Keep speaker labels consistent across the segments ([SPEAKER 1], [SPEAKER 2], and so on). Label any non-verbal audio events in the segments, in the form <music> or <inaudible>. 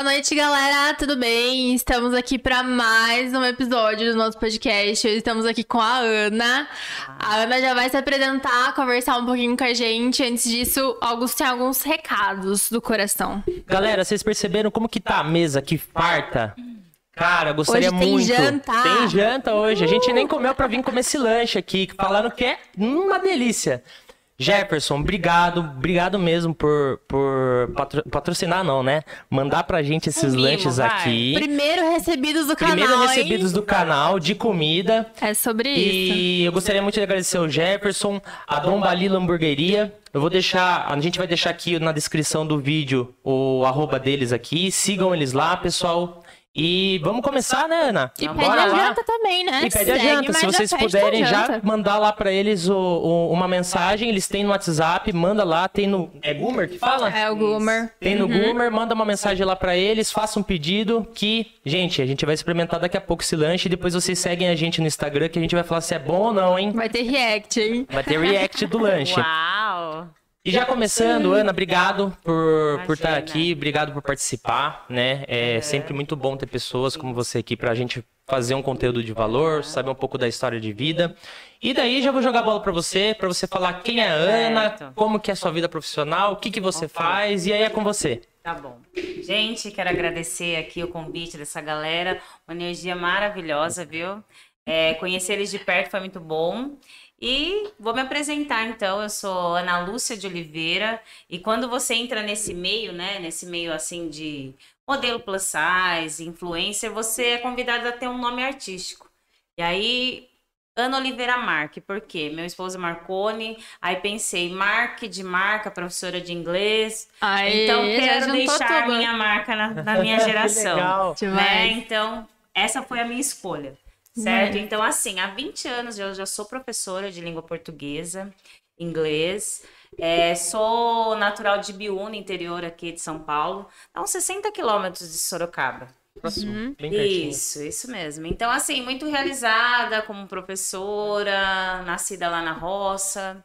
[SPEAKER 1] Boa noite, galera. Tudo bem? Estamos aqui para mais um episódio do nosso podcast. Hoje estamos aqui com a Ana. A Ana já vai se apresentar, conversar um pouquinho com a gente. Antes disso, Augusto tem alguns recados do coração.
[SPEAKER 2] Galera, vocês perceberam como que tá a mesa que farta? Cara, gostaria
[SPEAKER 1] Hoje tem
[SPEAKER 2] muito.
[SPEAKER 1] janta.
[SPEAKER 2] Tem janta hoje. A gente nem comeu pra vir comer esse lanche aqui, falando que é uma delícia. Jefferson, obrigado, obrigado mesmo por, por patro- patrocinar, não, né? Mandar pra gente esses
[SPEAKER 3] mimo,
[SPEAKER 2] lanches
[SPEAKER 3] vai.
[SPEAKER 2] aqui.
[SPEAKER 1] Primeiro recebidos do canal.
[SPEAKER 2] Primeiro
[SPEAKER 1] hein?
[SPEAKER 2] recebidos do canal de comida.
[SPEAKER 1] É sobre isso.
[SPEAKER 2] E eu gostaria muito de agradecer o Jefferson, a Dom Balila Hamburgueria. Eu vou deixar, a gente vai deixar aqui na descrição do vídeo o arroba deles aqui. Sigam eles lá, pessoal. E vamos começar, né, Ana?
[SPEAKER 1] E
[SPEAKER 2] Bora
[SPEAKER 1] pede a
[SPEAKER 2] lá.
[SPEAKER 1] janta também, né?
[SPEAKER 2] E pede a janta. Se vocês puderem já mandar lá pra eles o- o- uma mensagem, eles têm no WhatsApp, manda lá, tem no. É Goomer que fala?
[SPEAKER 1] É o Goomer.
[SPEAKER 2] Tem no Goomer, manda uma mensagem lá pra eles, faça um pedido que, gente, a gente vai experimentar daqui a pouco esse lanche e depois vocês seguem a gente no Instagram que a gente vai falar se é bom ou não, hein?
[SPEAKER 1] Vai ter react, hein?
[SPEAKER 2] Vai ter react do lanche. <laughs>
[SPEAKER 3] Uau!
[SPEAKER 2] E já começando, Ana, obrigado por, por estar
[SPEAKER 3] Imagina.
[SPEAKER 2] aqui, obrigado por participar, né? É sempre muito bom ter pessoas como você aqui pra gente fazer um conteúdo de valor, saber um pouco da história de vida. E daí já vou jogar a bola pra você, pra você falar quem é a Ana, como que é a sua vida profissional, o que que você faz, e aí é com você.
[SPEAKER 3] Tá bom. Gente, quero agradecer aqui o convite dessa galera. Uma energia maravilhosa, viu? É, conhecer eles de perto foi muito bom. E vou me apresentar então. Eu sou Ana Lúcia de Oliveira. E quando você entra nesse meio, né? Nesse meio assim de modelo plus size, influencer, você é convidado a ter um nome artístico. E aí, Ana Oliveira Marque, por quê? Meu esposo é Marcone, aí pensei, Marque de marca, professora de inglês,
[SPEAKER 1] Aí,
[SPEAKER 3] então quero deixar
[SPEAKER 1] tudo.
[SPEAKER 3] minha marca na, na minha geração. <laughs>
[SPEAKER 2] legal.
[SPEAKER 3] né? Então, essa foi a minha escolha. Certo? Então, assim, há 20 anos eu já sou professora de língua portuguesa, inglês. É, sou natural de Biúna, interior aqui de São Paulo. Dá uns 60 quilômetros de Sorocaba.
[SPEAKER 2] Próximo,
[SPEAKER 1] Uhum.
[SPEAKER 2] pertinho.
[SPEAKER 3] Isso, isso mesmo. Então, assim, muito realizada como professora, nascida lá na roça.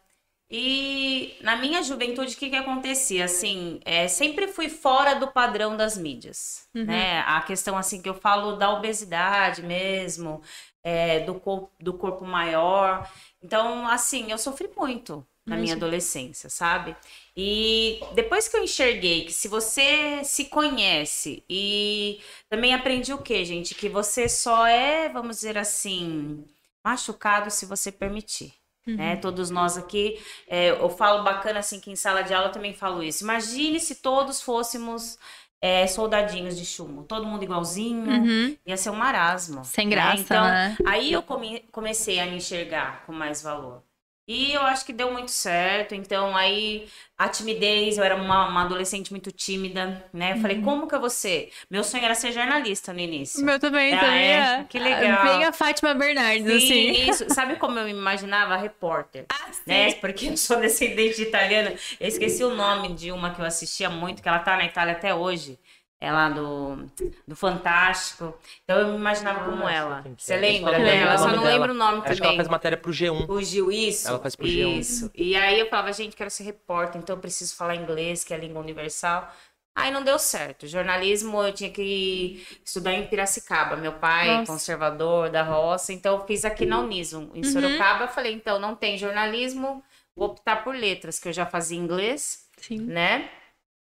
[SPEAKER 3] E na minha juventude, o que que acontecia? Assim, é, sempre fui fora do padrão das mídias, né? A questão, assim, que eu falo da obesidade mesmo, é, do, cor do corpo maior. Então, assim, eu sofri muito na minha adolescência, sabe? E depois que eu enxerguei que se você se conhece e também aprendi o quê, gente? Que você só é, vamos dizer assim, machucado se você permitir. Né? Todos nós aqui, é, eu falo bacana assim que em sala de aula eu também falo isso. Imagine se todos fôssemos é, soldadinhos de chumbo, todo mundo igualzinho,
[SPEAKER 1] Uhum.
[SPEAKER 3] ia ser um marasmo.
[SPEAKER 1] Sem
[SPEAKER 3] né?
[SPEAKER 1] graça,
[SPEAKER 3] Então,
[SPEAKER 1] né?
[SPEAKER 3] Aí eu come- comecei a me enxergar com mais valor. E eu acho que deu muito certo. Então, aí a timidez, eu era uma, uma adolescente muito tímida, né? Eu
[SPEAKER 1] Uhum.
[SPEAKER 3] falei, como que eu vou ser? Meu sonho era ser jornalista no início.
[SPEAKER 1] meu também,
[SPEAKER 3] Ah,
[SPEAKER 1] sabia?
[SPEAKER 3] é? Que legal.
[SPEAKER 1] Bem a Fátima Bernardes,
[SPEAKER 3] Sim,
[SPEAKER 1] assim.
[SPEAKER 3] isso. Sabe como eu me imaginava? Repórter.
[SPEAKER 1] Ah.
[SPEAKER 3] Né? Porque eu sou descendente de italiana. Eu esqueci o nome de uma que eu assistia muito, que ela tá na Itália até hoje. É lá do, do Fantástico. Então eu me imaginava como
[SPEAKER 2] Nossa,
[SPEAKER 3] ela. Você lembra dela? Eu só não
[SPEAKER 2] dela?
[SPEAKER 3] lembro o nome
[SPEAKER 2] Acho que ela
[SPEAKER 3] também.
[SPEAKER 2] faz matéria pro G1.
[SPEAKER 3] O Gil, isso.
[SPEAKER 2] Ela faz pro G1.
[SPEAKER 3] Isso. E aí eu falava, gente, quero ser repórter, então eu preciso falar inglês, que é a língua universal. Aí não deu certo. Jornalismo eu tinha que estudar em Piracicaba. Meu pai,
[SPEAKER 1] Nossa.
[SPEAKER 3] conservador da roça, então eu fiz aqui na Uniso, em Sorocaba. Eu falei, então não tem jornalismo, vou optar por letras, que eu já fazia inglês,
[SPEAKER 1] Sim.
[SPEAKER 3] né?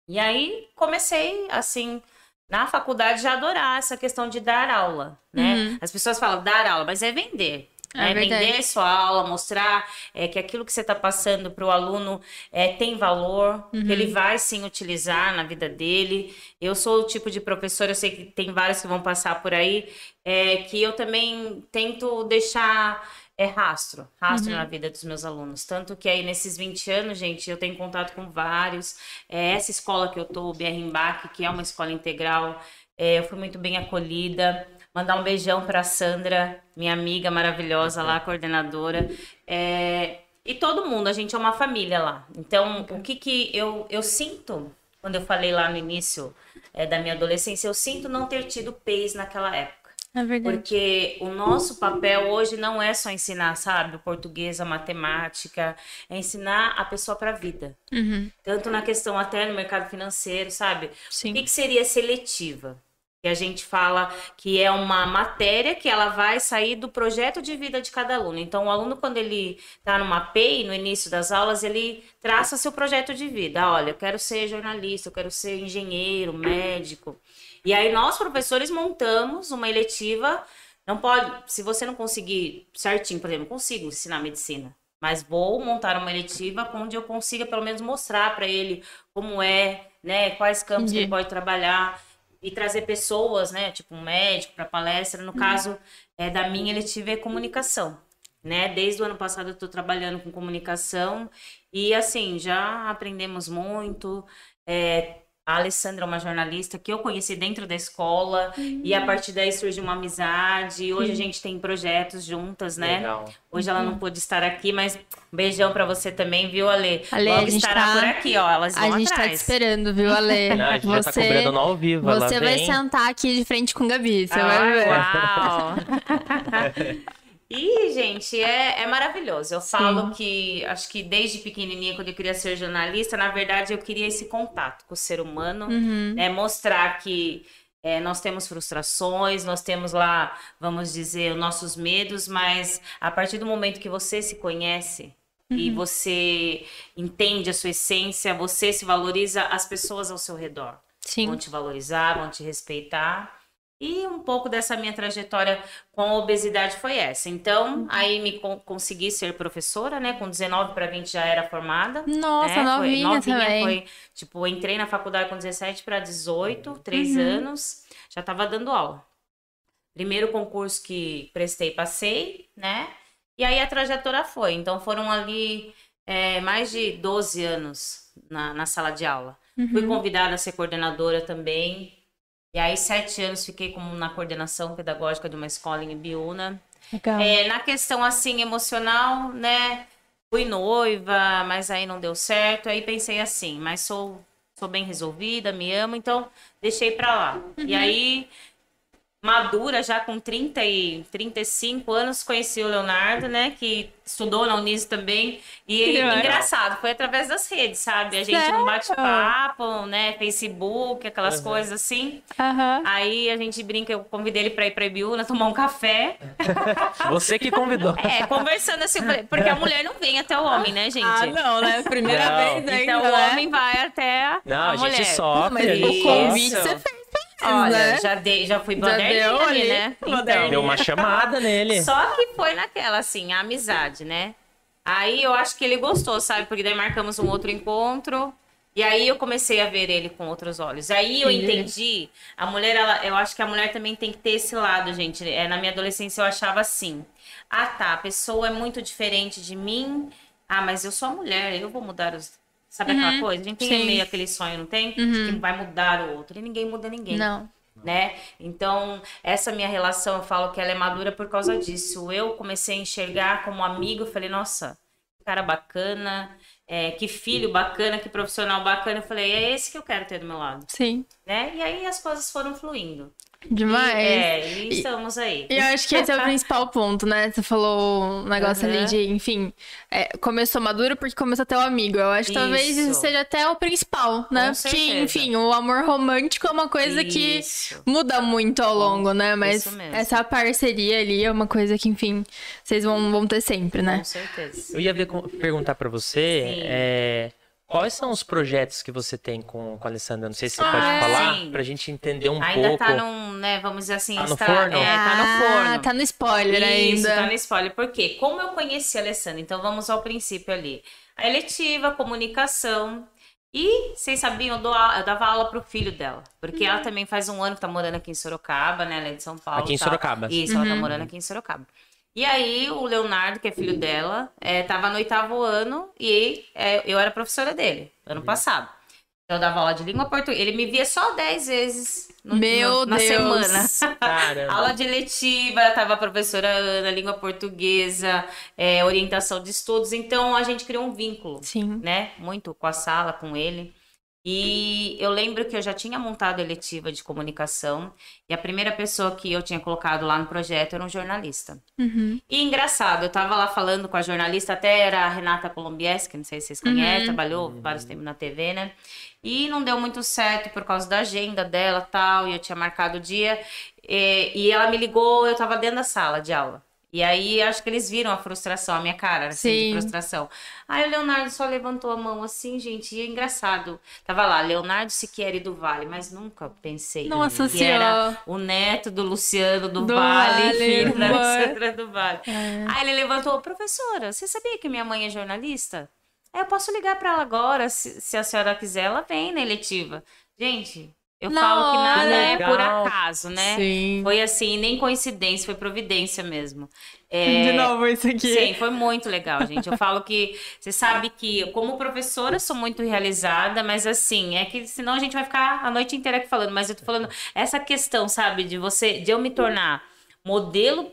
[SPEAKER 3] E aí comecei, assim, na faculdade já adorar essa questão de dar aula, né?
[SPEAKER 1] Uhum.
[SPEAKER 3] As pessoas falam dar aula, mas é vender.
[SPEAKER 1] É verdade.
[SPEAKER 3] Vender sua aula, mostrar é, que aquilo que você está passando para o aluno é, tem valor,
[SPEAKER 1] Uhum.
[SPEAKER 3] que ele vai sim utilizar na vida dele. Eu sou o tipo de professora, eu sei que tem vários que vão passar por aí, é, que eu também tento deixar é, rastro, rastro
[SPEAKER 1] Uhum.
[SPEAKER 3] na vida dos meus alunos. Tanto que aí nesses 20 anos, gente, eu tenho contato com vários. É, essa escola que eu tô, o BR que é uma escola integral, é, eu fui muito bem acolhida. Mandar um beijão para Sandra, minha amiga maravilhosa lá, coordenadora. É, e todo mundo, a gente é uma família lá. Então, o que, que eu, eu sinto, quando eu falei lá no início é, da minha adolescência, eu sinto não ter tido PEIs naquela época.
[SPEAKER 1] É verdade.
[SPEAKER 3] Porque o nosso papel hoje não é só ensinar, sabe, o português, a matemática, é ensinar a pessoa para a vida.
[SPEAKER 1] Uhum.
[SPEAKER 3] Tanto na questão até no mercado financeiro, sabe?
[SPEAKER 1] Sim.
[SPEAKER 3] O que, que seria seletiva? Que a gente fala que é uma matéria que ela vai sair do projeto de vida de cada aluno. Então, o aluno, quando ele está numa PEI, no início das aulas, ele traça seu projeto de vida. Olha, eu quero ser jornalista, eu quero ser engenheiro, médico. E aí nós, professores, montamos uma eletiva. Não pode, se você não conseguir certinho, por exemplo, consigo ensinar medicina, mas vou montar uma eletiva onde eu consiga pelo menos mostrar para ele como é, né, quais campos que ele pode trabalhar e trazer pessoas, né, tipo um médico para palestra. No caso é, da minha eletiva é comunicação, né? Desde o ano passado eu estou trabalhando com comunicação e assim já aprendemos muito. É, a Alessandra é uma jornalista que eu conheci dentro da escola
[SPEAKER 1] Uhum.
[SPEAKER 3] e a partir daí surgiu uma amizade. Hoje a gente tem projetos juntas, né?
[SPEAKER 2] Legal.
[SPEAKER 3] Hoje ela não pôde estar aqui, mas um beijão pra você também, viu, Ale?
[SPEAKER 1] Ale,
[SPEAKER 3] Logo
[SPEAKER 1] a gente
[SPEAKER 3] estará
[SPEAKER 1] tá-
[SPEAKER 3] por aqui, ó. Elas vão
[SPEAKER 1] A gente tá te
[SPEAKER 3] atrás.
[SPEAKER 1] esperando, viu, Ale? <laughs>
[SPEAKER 2] Não, a gente já tá cobrando ao vivo.
[SPEAKER 1] você vai
[SPEAKER 2] vem.
[SPEAKER 1] sentar aqui de frente com o Gabi, você
[SPEAKER 3] Ah,
[SPEAKER 1] vai ver.
[SPEAKER 3] Uau! <laughs> <laughs> E, gente, é, é maravilhoso. Eu falo que, acho que desde pequenininha, quando eu queria ser jornalista, na verdade, eu queria esse contato com o ser humano,
[SPEAKER 1] Uhum.
[SPEAKER 3] né? Mostrar que é, nós temos frustrações, nós temos lá, vamos dizer, os nossos medos, mas a partir do momento que você se conhece e
[SPEAKER 1] Uhum.
[SPEAKER 3] você entende a sua essência, você se valoriza, as pessoas ao seu redor vão
[SPEAKER 1] Sim.
[SPEAKER 3] te valorizar, vão te respeitar. E um pouco dessa minha trajetória com a obesidade foi essa. Então, aí me con- consegui ser professora, né? Com 19 para 20 já era formada.
[SPEAKER 1] Nossa,
[SPEAKER 3] né?
[SPEAKER 1] novinha,
[SPEAKER 3] foi,
[SPEAKER 1] também.
[SPEAKER 3] Foi, tipo, entrei na faculdade com 17 para 18, três
[SPEAKER 1] Uhum.
[SPEAKER 3] anos, já estava dando aula. Primeiro concurso que prestei, passei, né? E aí a trajetória foi. Então foram ali é, mais de 12 anos na, na sala de aula. Fui
[SPEAKER 1] Uhum.
[SPEAKER 3] convidada a ser coordenadora também. E aí, sete anos, fiquei como na coordenação pedagógica de uma escola em Ibiúna.
[SPEAKER 1] Legal.
[SPEAKER 3] É, na questão, assim, emocional, né? Fui noiva, mas aí não deu certo. Aí pensei assim, mas sou, sou bem resolvida, me amo, então deixei pra lá. E aí, madura, já com 30 e 35 anos, conheci o Leonardo, né? Que estudou na Unis também. E
[SPEAKER 1] Que legal.
[SPEAKER 3] engraçado, foi através das redes, sabe? A gente
[SPEAKER 1] Sério?
[SPEAKER 3] não bate papo, né? Facebook, aquelas
[SPEAKER 2] Uhum.
[SPEAKER 3] coisas assim.
[SPEAKER 1] Aham.
[SPEAKER 3] Aí a gente brinca, eu convidei ele pra ir pra Ibiúna tomar um café. <laughs>
[SPEAKER 2] Você que convidou.
[SPEAKER 3] É, conversando assim, porque a mulher não vem até o homem, né, gente?
[SPEAKER 1] Ah, não, né? Primeira
[SPEAKER 2] Não.
[SPEAKER 1] vez ainda,
[SPEAKER 3] Então
[SPEAKER 1] né?
[SPEAKER 3] o homem vai até
[SPEAKER 2] Não,
[SPEAKER 3] a,
[SPEAKER 2] a gente
[SPEAKER 3] mulher.
[SPEAKER 2] sofre,
[SPEAKER 1] Mas
[SPEAKER 2] a gente
[SPEAKER 1] o convite você fez
[SPEAKER 3] Olha,
[SPEAKER 1] né?
[SPEAKER 3] já, dei, já fui
[SPEAKER 1] Já
[SPEAKER 3] moderninha
[SPEAKER 1] deu
[SPEAKER 3] ali,
[SPEAKER 1] ali,
[SPEAKER 3] né?
[SPEAKER 1] moderninha.
[SPEAKER 2] Deu uma chamada nele.
[SPEAKER 3] Só que foi naquela, assim, a amizade, né? Aí eu acho que ele gostou, sabe? Porque daí marcamos um outro encontro. E aí eu comecei a ver ele com outros olhos. Aí eu
[SPEAKER 1] Entendi.
[SPEAKER 3] entendi. A mulher, ela, eu acho que a mulher também tem que ter esse lado, gente. É, na minha adolescência eu achava assim. Ah, tá, a pessoa é muito diferente de mim. Ah, mas eu sou a mulher, eu vou mudar os. Sabe aquela coisa? A gente tem
[SPEAKER 1] Uhum. Sim.
[SPEAKER 3] meio aquele sonho, não tem? Que vai mudar o outro. E ninguém muda ninguém
[SPEAKER 1] Não.
[SPEAKER 3] né? Então, essa minha relação, eu falo que ela é madura por causa disso. Eu comecei a enxergar como amigo, eu falei, nossa, que cara bacana, é, que filho bacana, que profissional bacana. Eu falei, é esse que eu quero ter do meu lado,
[SPEAKER 1] Sim.
[SPEAKER 3] né? E aí as coisas foram fluindo.
[SPEAKER 1] Demais.
[SPEAKER 3] E, é, e estamos aí.
[SPEAKER 1] E eu acho que esse é o <laughs> principal ponto, né? Você falou um negócio ali
[SPEAKER 3] Aham.
[SPEAKER 1] de, enfim, é, começou maduro porque começou a ter um amigo. Eu acho que talvez isso seja até o principal, né?
[SPEAKER 3] Com
[SPEAKER 1] porque,
[SPEAKER 3] certeza.
[SPEAKER 1] enfim, o amor romântico é uma coisa que
[SPEAKER 3] Isso.
[SPEAKER 1] muda muito ao longo, né? Mas
[SPEAKER 3] isso mesmo.
[SPEAKER 1] essa parceria ali é uma coisa que, enfim, vocês vão, vão ter sempre, né?
[SPEAKER 3] Com certeza.
[SPEAKER 2] Eu ia ver perguntar pra você
[SPEAKER 3] Sim.
[SPEAKER 2] é, quais são os projetos que você tem com, com a Alessandra. Não sei se você
[SPEAKER 1] Ah,
[SPEAKER 2] pode
[SPEAKER 1] é?
[SPEAKER 2] falar
[SPEAKER 3] Sim.
[SPEAKER 2] pra gente entender um
[SPEAKER 3] Ainda
[SPEAKER 2] pouco.
[SPEAKER 3] tá num, né, vamos dizer assim,
[SPEAKER 2] Tá no
[SPEAKER 3] está,
[SPEAKER 2] forno?
[SPEAKER 3] É, tá no
[SPEAKER 1] Ah,
[SPEAKER 3] forno.
[SPEAKER 1] tá no spoiler
[SPEAKER 3] Isso,
[SPEAKER 1] ainda.
[SPEAKER 3] tá no spoiler. Por quê? Como eu conheci a Alessandra? Então vamos ao princípio ali. A eletiva, comunicação. E vocês sabiam, eu, dou eu dava aula pro filho dela. Porque ela também faz um ano que tá morando aqui em Sorocaba, né? Ela é de São Paulo.
[SPEAKER 2] Aqui em
[SPEAKER 3] tá?
[SPEAKER 2] Sorocaba.
[SPEAKER 3] Isso, ela tá morando aqui em Sorocaba. E aí, o Leonardo, que é filho dela, é, tava no oitavo ano e é, eu era professora dele, ano passado. Eu dava aula de língua portuguesa. Ele me via só 10 vezes no,
[SPEAKER 1] Meu
[SPEAKER 3] no- na
[SPEAKER 1] Deus.
[SPEAKER 3] semana.
[SPEAKER 2] Caramba. <laughs>
[SPEAKER 3] Aula de letiva, tava a professora Ana, língua portuguesa, é, orientação de estudos. Então a gente criou um vínculo,
[SPEAKER 1] Sim.
[SPEAKER 3] né? Muito com a sala, com ele. E eu lembro que eu já tinha montado a eletiva de comunicação e a primeira pessoa que eu tinha colocado lá no projeto era um jornalista.
[SPEAKER 1] Uhum.
[SPEAKER 3] E engraçado, eu tava lá falando com a jornalista, até era a Renata Colombieski, não sei se vocês conhecem,
[SPEAKER 1] Uhum.
[SPEAKER 3] trabalhou vários tempos na TV, né? E não deu muito certo por causa da agenda dela tal, e eu tinha marcado o dia. E, e ela me ligou, eu tava dentro da sala de aula. E aí, acho que eles viram a frustração, a minha cara, assim,
[SPEAKER 1] Sim.
[SPEAKER 3] de frustração. Aí o Leonardo só levantou a mão assim, gente, e é engraçado. Tava lá, Leonardo Siqueira do Vale, mas nunca pensei
[SPEAKER 1] Não
[SPEAKER 3] que
[SPEAKER 1] associou.
[SPEAKER 3] era o neto do Luciano do,
[SPEAKER 1] Do
[SPEAKER 3] Vale,
[SPEAKER 1] Vale,
[SPEAKER 3] filho da
[SPEAKER 1] boa.
[SPEAKER 3] Alessandra do Vale.
[SPEAKER 1] É.
[SPEAKER 3] Aí ele levantou, professora, você sabia que minha mãe é jornalista? É, eu posso ligar pra ela agora, se, se a senhora quiser, ela vem na eletiva. Gente, eu falo que nada é por acaso, né?
[SPEAKER 1] Sim.
[SPEAKER 3] Foi assim, nem coincidência, foi providência mesmo. É,
[SPEAKER 1] De novo isso aqui.
[SPEAKER 3] Sim, foi muito legal, gente. Eu falo que você sabe que, eu, como professora, sou muito realizada, mas assim, é que senão a gente vai ficar a noite inteira aqui falando. Mas eu tô falando essa questão, sabe, de você, de eu me tornar modelo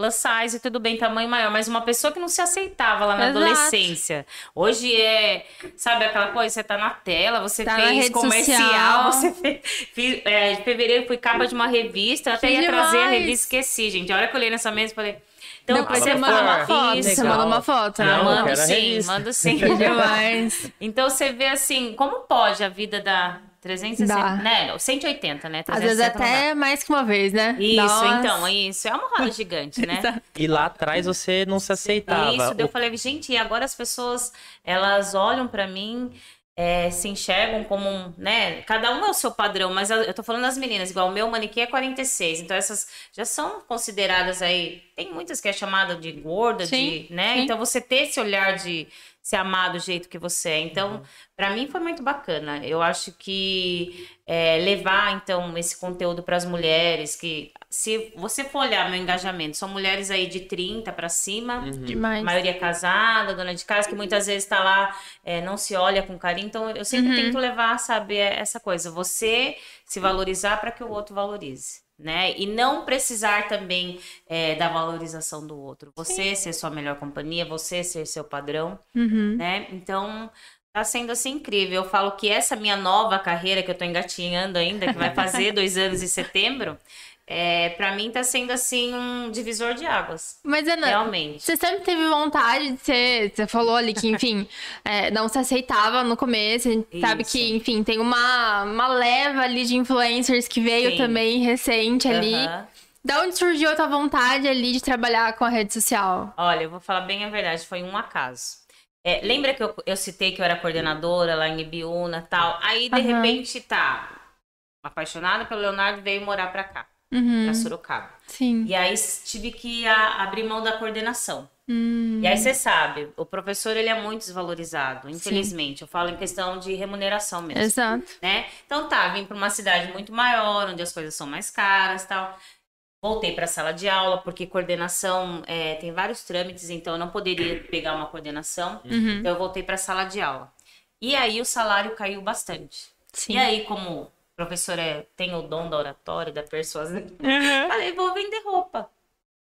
[SPEAKER 3] plus size e tudo bem, tamanho maior, mas uma pessoa que não se aceitava lá na
[SPEAKER 1] Exato.
[SPEAKER 3] adolescência. Hoje é, sabe aquela coisa, você tá na tela, você
[SPEAKER 1] Tá
[SPEAKER 3] fez comercial,
[SPEAKER 1] social.
[SPEAKER 3] você fez, fiz, é, em fevereiro fui capa de uma revista, eu até
[SPEAKER 1] Que
[SPEAKER 3] ia trazer a
[SPEAKER 1] demais.
[SPEAKER 3] revista, esqueci, gente. A hora que eu olhei nessa mesa, falei, então,
[SPEAKER 1] Depois
[SPEAKER 3] você
[SPEAKER 1] você manda uma foto.
[SPEAKER 3] isso.
[SPEAKER 1] Você manda uma foto.
[SPEAKER 2] Não,
[SPEAKER 3] mando sim, mando sim. <laughs>
[SPEAKER 1] Demais.
[SPEAKER 3] Então você vê assim, como pode a vida dar 360,
[SPEAKER 1] Dá.
[SPEAKER 3] né? Não, 180, né?
[SPEAKER 1] Às vezes
[SPEAKER 3] 360 não dá.
[SPEAKER 1] até mais que uma vez, né?
[SPEAKER 3] Isso,
[SPEAKER 1] Nossa.
[SPEAKER 3] então, isso. É uma roda <laughs> gigante, né?
[SPEAKER 2] E lá atrás você não se aceitava.
[SPEAKER 3] Isso, daí eu falei, gente, e agora as pessoas, elas olham pra mim, é, se enxergam como um, né? Cada um é o seu padrão, mas eu eu tô falando das meninas, igual o meu manequim é 46, então essas já são consideradas aí, tem muitas que é chamada de gorda,
[SPEAKER 1] Sim,
[SPEAKER 3] de, né?
[SPEAKER 1] sim.
[SPEAKER 3] Então você ter esse olhar de se amar do jeito que você é. Então, pra mim foi muito bacana. Eu acho que é, levar, então, esse conteúdo pras mulheres, que se você for olhar meu engajamento, são mulheres aí de 30 pra cima,
[SPEAKER 1] Demais.
[SPEAKER 3] maioria casada, dona de casa, que muitas vezes tá lá, é, não se olha com carinho. Então, eu sempre tento levar, sabe, é, essa coisa. Você se valorizar para que o outro valorize. Né? E não precisar também é, da valorização do outro. Você ser sua melhor companhia, você ser seu padrão,
[SPEAKER 1] Uhum.
[SPEAKER 3] né? Então, tá sendo assim incrível. Eu falo que essa minha nova carreira que eu tô engatinhando ainda, que vai fazer <laughs> dois anos em setembro, é, para mim tá sendo assim um divisor de águas.
[SPEAKER 1] Mas, Ana,
[SPEAKER 3] Realmente.
[SPEAKER 1] Você sempre teve vontade de ser. Você falou ali que, enfim, <laughs> é, não se aceitava no começo. A gente sabe
[SPEAKER 3] Isso.
[SPEAKER 1] que, enfim, tem uma, uma leva ali de influencers que veio
[SPEAKER 3] Sim.
[SPEAKER 1] também recente ali. Da onde surgiu a tua vontade ali de trabalhar com a rede social?
[SPEAKER 3] Olha, eu vou falar bem a verdade, foi um acaso. É, lembra que eu, eu citei que eu era coordenadora lá em Ibiúna e tal? Aí, de
[SPEAKER 1] Aham.
[SPEAKER 3] repente, tá. Apaixonada pelo Leonardo, veio morar pra cá,
[SPEAKER 1] Uhum.
[SPEAKER 3] pra Sorocaba.
[SPEAKER 1] Sim.
[SPEAKER 3] E aí tive que a- abrir mão da coordenação.
[SPEAKER 1] Hum.
[SPEAKER 3] E aí você sabe, o professor ele é muito desvalorizado, infelizmente. Eu falo em questão de remuneração mesmo,
[SPEAKER 1] Exato.
[SPEAKER 3] né? Então tá, vim para uma cidade muito maior, onde as coisas são mais caras, tal. Voltei para a sala de aula porque coordenação é, tem vários trâmites, então eu não poderia pegar uma coordenação.
[SPEAKER 1] Uhum.
[SPEAKER 3] Então eu voltei para a sala de aula. E aí o salário caiu bastante.
[SPEAKER 1] Sim.
[SPEAKER 3] E aí como o professor é, tem o dom da oratória, da persuasão,
[SPEAKER 1] Uhum.
[SPEAKER 3] Falei, vou vender roupa.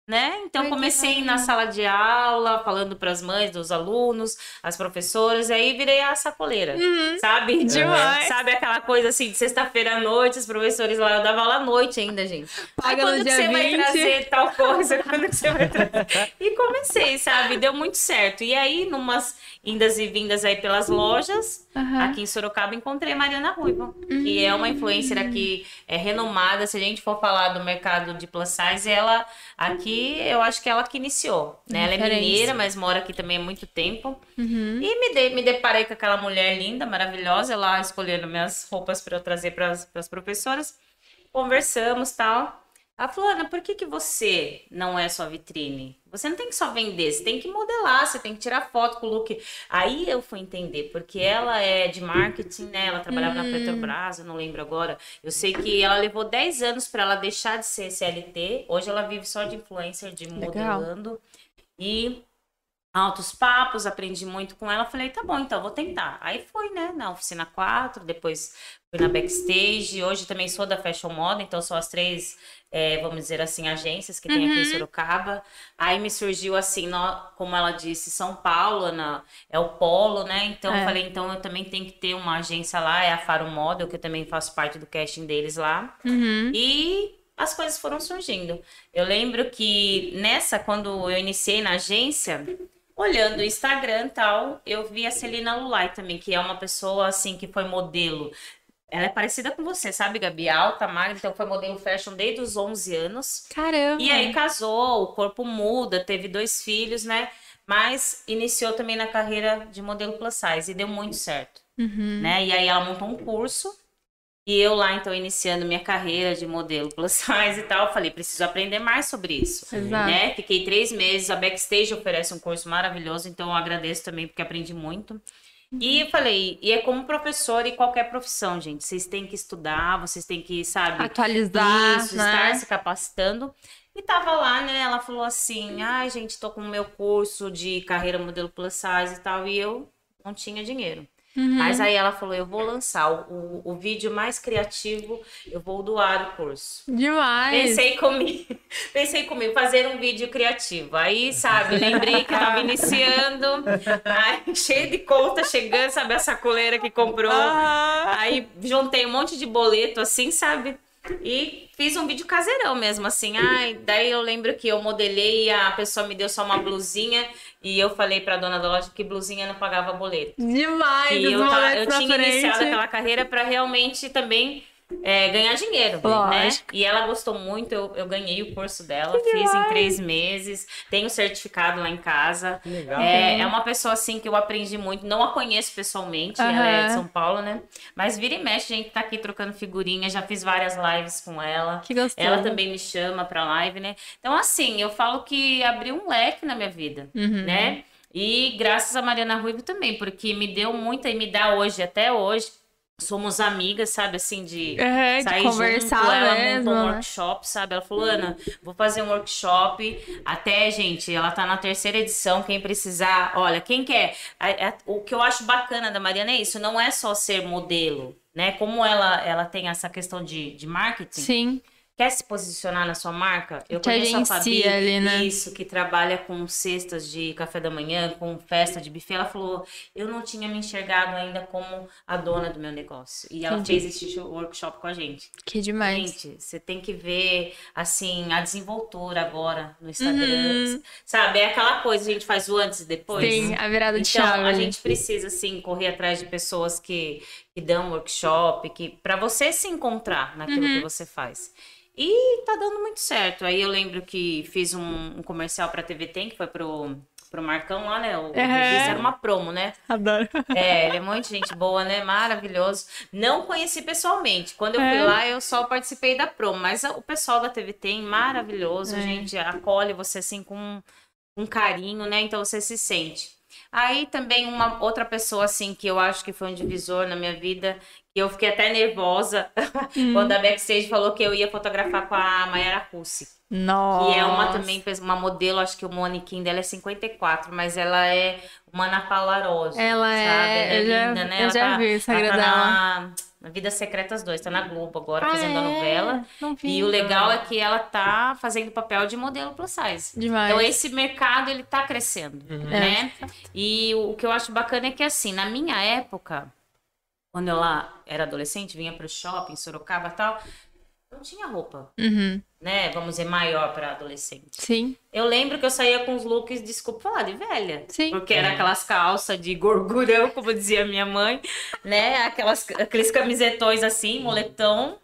[SPEAKER 3] Né? Então comecei na sala de aula, falando para as mães dos alunos, as professoras, e aí virei a sacoleira, sabe? <laughs>
[SPEAKER 1] Uhum. Demais.
[SPEAKER 3] Sabe aquela coisa assim, de sexta-feira à noite, os professores lá, eu dava aula à noite ainda, gente. Aí
[SPEAKER 1] Paga no
[SPEAKER 3] quando que você vai
[SPEAKER 1] 20.
[SPEAKER 3] trazer tal coisa? <laughs> Quando que você vai trazer? <laughs> E comecei, sabe? Deu muito certo. E aí, numas indas e vindas aí pelas lojas,
[SPEAKER 1] Aham.
[SPEAKER 3] Aqui em Sorocaba encontrei a Mariana Ruiva, que é uma influencer aqui é, renomada. Se a gente for falar do mercado de plus size, ela aqui eu acho que ela que iniciou. Né? Ela é mineira, mas mora aqui também há muito tempo.
[SPEAKER 1] Uhum.
[SPEAKER 3] E me, de- me deparei com aquela mulher linda, maravilhosa, lá escolhendo minhas roupas para eu trazer para as professoras. Conversamos tal. Ela falou, Ana, por que, que você não é só vitrine? Você não tem que só vender, você tem que modelar, você tem que tirar foto com o look. Aí eu fui entender, porque ela é de marketing, né? Ela trabalhava na Petrobras, eu não lembro agora. Eu sei que ela levou 10 anos para ela deixar de ser CLT. Hoje ela vive só de influencer, de
[SPEAKER 1] Legal.
[SPEAKER 3] modelando. E altos papos, aprendi muito com ela. Falei, tá bom, então vou tentar. Aí fui, né, na oficina 4, depois fui na backstage. Hoje também sou da Fashion Moda, então são as três, é, vamos dizer assim, agências que tem aqui em Sorocaba. Aí me surgiu assim, no, como ela disse, São Paulo, na, é o polo, né? Então
[SPEAKER 1] É.
[SPEAKER 3] eu falei, então eu também tenho que ter uma agência lá, é a Faro Model, que eu também faço parte do casting deles lá.
[SPEAKER 1] Uhum.
[SPEAKER 3] E as coisas foram surgindo. Eu lembro que nessa, quando eu iniciei na agência, olhando o Instagram e tal, eu vi a Celina Lulay também, que é uma pessoa assim que foi modelo. Ela é parecida com você, sabe, Gabi? Alta, magra, então foi modelo fashion desde os 11 anos.
[SPEAKER 1] Caramba.
[SPEAKER 3] E aí casou, o corpo muda, teve dois filhos, né? Mas iniciou também na carreira de modelo plus size e deu muito certo,
[SPEAKER 1] Uhum.
[SPEAKER 3] né? E aí ela montou um curso e eu lá, então, iniciando minha carreira de modelo plus <laughs> size e tal, falei, preciso aprender mais sobre isso.
[SPEAKER 1] Exato.
[SPEAKER 3] Né? Fiquei três meses, a Backstage oferece um curso maravilhoso, então eu agradeço também porque aprendi muito. E eu falei, e é como professor e qualquer profissão, gente. Vocês têm que estudar, vocês têm que, sabe,
[SPEAKER 1] Atualizar,
[SPEAKER 3] isso,
[SPEAKER 1] né?
[SPEAKER 3] estar se capacitando. E tava lá, né? Ela falou assim: ai, gente, tô com o meu curso de carreira modelo plus size e tal. E eu não tinha dinheiro.
[SPEAKER 1] Uhum.
[SPEAKER 3] Mas aí ela falou: eu vou lançar o, o, o vídeo mais criativo, eu vou doar o curso.
[SPEAKER 1] Demais.
[SPEAKER 3] Pensei comigo, <laughs> pensei comigo, fazer um vídeo criativo. Aí, sabe, lembrei que tava iniciando, <laughs> aí, cheio de conta chegando, sabe, a sacoleira que comprou.
[SPEAKER 1] Ah.
[SPEAKER 3] Aí juntei um monte de boleto assim, sabe? E fiz um vídeo caseirão mesmo, assim. Ai, daí eu lembro que eu modelei, a pessoa me deu só uma blusinha e eu falei pra dona da loja que blusinha não pagava boleto.
[SPEAKER 1] Demais. Os
[SPEAKER 3] eu, eu tinha
[SPEAKER 1] frente.
[SPEAKER 3] iniciado aquela carreira pra realmente também é, ganhar dinheiro, né?
[SPEAKER 1] Lógico.
[SPEAKER 3] E ela gostou muito, eu, eu ganhei o curso dela, fiz em
[SPEAKER 1] demais.
[SPEAKER 3] três meses, tenho certificado lá em casa.
[SPEAKER 2] Que legal.
[SPEAKER 3] É, é uma pessoa assim que eu aprendi muito, não a conheço pessoalmente, ela é de. São Paulo, né? Mas vira e mexe, a gente tá aqui trocando figurinha, já fiz várias lives com ela.
[SPEAKER 1] Que gostoso.
[SPEAKER 3] Ela também me chama pra live, né? Então, assim, eu falo que abriu um leque na minha vida,
[SPEAKER 1] Uhum.
[SPEAKER 3] né? E graças a Mariana Ruivo também, porque me deu muita e me dá hoje, até hoje. Somos amigas, sabe, assim, de
[SPEAKER 1] É, de
[SPEAKER 3] sair
[SPEAKER 1] conversar
[SPEAKER 3] junto. Ela
[SPEAKER 1] mesmo,
[SPEAKER 3] montou um
[SPEAKER 1] né?
[SPEAKER 3] workshop, sabe? Ela falou, Ana, vou fazer um workshop. Até, gente, ela tá na terceira edição. Quem precisar, olha, quem quer. O que eu acho bacana da Mariana é isso, não é só ser modelo, né? Como ela, ela tem essa questão de, de marketing.
[SPEAKER 1] Sim.
[SPEAKER 3] Quer se posicionar na sua marca? Eu
[SPEAKER 1] Te
[SPEAKER 3] conheço a Fabi,
[SPEAKER 1] ali, né?
[SPEAKER 3] isso, que trabalha com cestas de café da manhã, com festa de buffet. Ela falou, eu não tinha me enxergado ainda como a dona do meu negócio. E ela fez esse workshop com a gente.
[SPEAKER 1] Que demais.
[SPEAKER 3] Gente, você tem que ver, assim, a desenvoltura agora no Instagram.
[SPEAKER 1] Uhum.
[SPEAKER 3] Sabe, é aquela coisa, a gente faz o antes e depois.
[SPEAKER 1] Sim, a virada de
[SPEAKER 3] Então,
[SPEAKER 1] chave.
[SPEAKER 3] a gente precisa, assim, correr atrás de pessoas que, que dão workshop, que para você se encontrar naquilo
[SPEAKER 1] Uhum.
[SPEAKER 3] que você faz. E tá dando muito certo. Aí eu lembro que fiz um, um comercial pra TV Tem, que foi pro, pro Marcão lá, né? O, revista era uma promo, né?
[SPEAKER 1] Adoro.
[SPEAKER 3] É, ele é muito gente boa, né? Maravilhoso. Não conheci pessoalmente. Quando eu fui
[SPEAKER 1] É.
[SPEAKER 3] lá, eu só participei da promo. Mas o pessoal da TV tem, maravilhoso.
[SPEAKER 1] É.
[SPEAKER 3] Gente acolhe você assim com um carinho, né? Então você se sente. Aí também uma outra pessoa assim que eu acho que foi um divisor na minha vida, que eu fiquei até nervosa
[SPEAKER 1] Hum. <laughs>
[SPEAKER 3] quando a backstage falou que eu ia fotografar com a Mayara Russi.
[SPEAKER 1] Nossa.
[SPEAKER 3] Que é uma também, uma modelo, acho que o manequim dela é 54, mas ela é uma Ana Paula Rosa.
[SPEAKER 1] Ela é-
[SPEAKER 3] sabe?
[SPEAKER 1] eu já-
[SPEAKER 3] linda, né?
[SPEAKER 1] eu
[SPEAKER 3] Ela
[SPEAKER 1] já
[SPEAKER 3] tá,
[SPEAKER 1] vi Instagram
[SPEAKER 3] ela tá na Vidas Secretas 2, tá na Globo agora,
[SPEAKER 1] Ah,
[SPEAKER 3] fazendo a
[SPEAKER 1] é?
[SPEAKER 3] novela.
[SPEAKER 1] Não vi.
[SPEAKER 3] E o legal é que ela tá fazendo papel de modelo plus size.
[SPEAKER 1] Demais.
[SPEAKER 3] Então esse mercado ele tá crescendo, né? E o, o que eu acho bacana é que assim, na minha época, quando eu lá era adolescente, vinha pro shopping, Sorocaba e tal, não tinha roupa,
[SPEAKER 1] Uhum.
[SPEAKER 3] né? Vamos dizer, maior para adolescente.
[SPEAKER 1] Sim.
[SPEAKER 3] Eu lembro que eu saía com os looks, desculpa falar, de velha.
[SPEAKER 1] Sim.
[SPEAKER 3] Porque era aquelas calças de gorgurão, como dizia minha mãe, né? Aquelas, aqueles camisetões assim, moletom.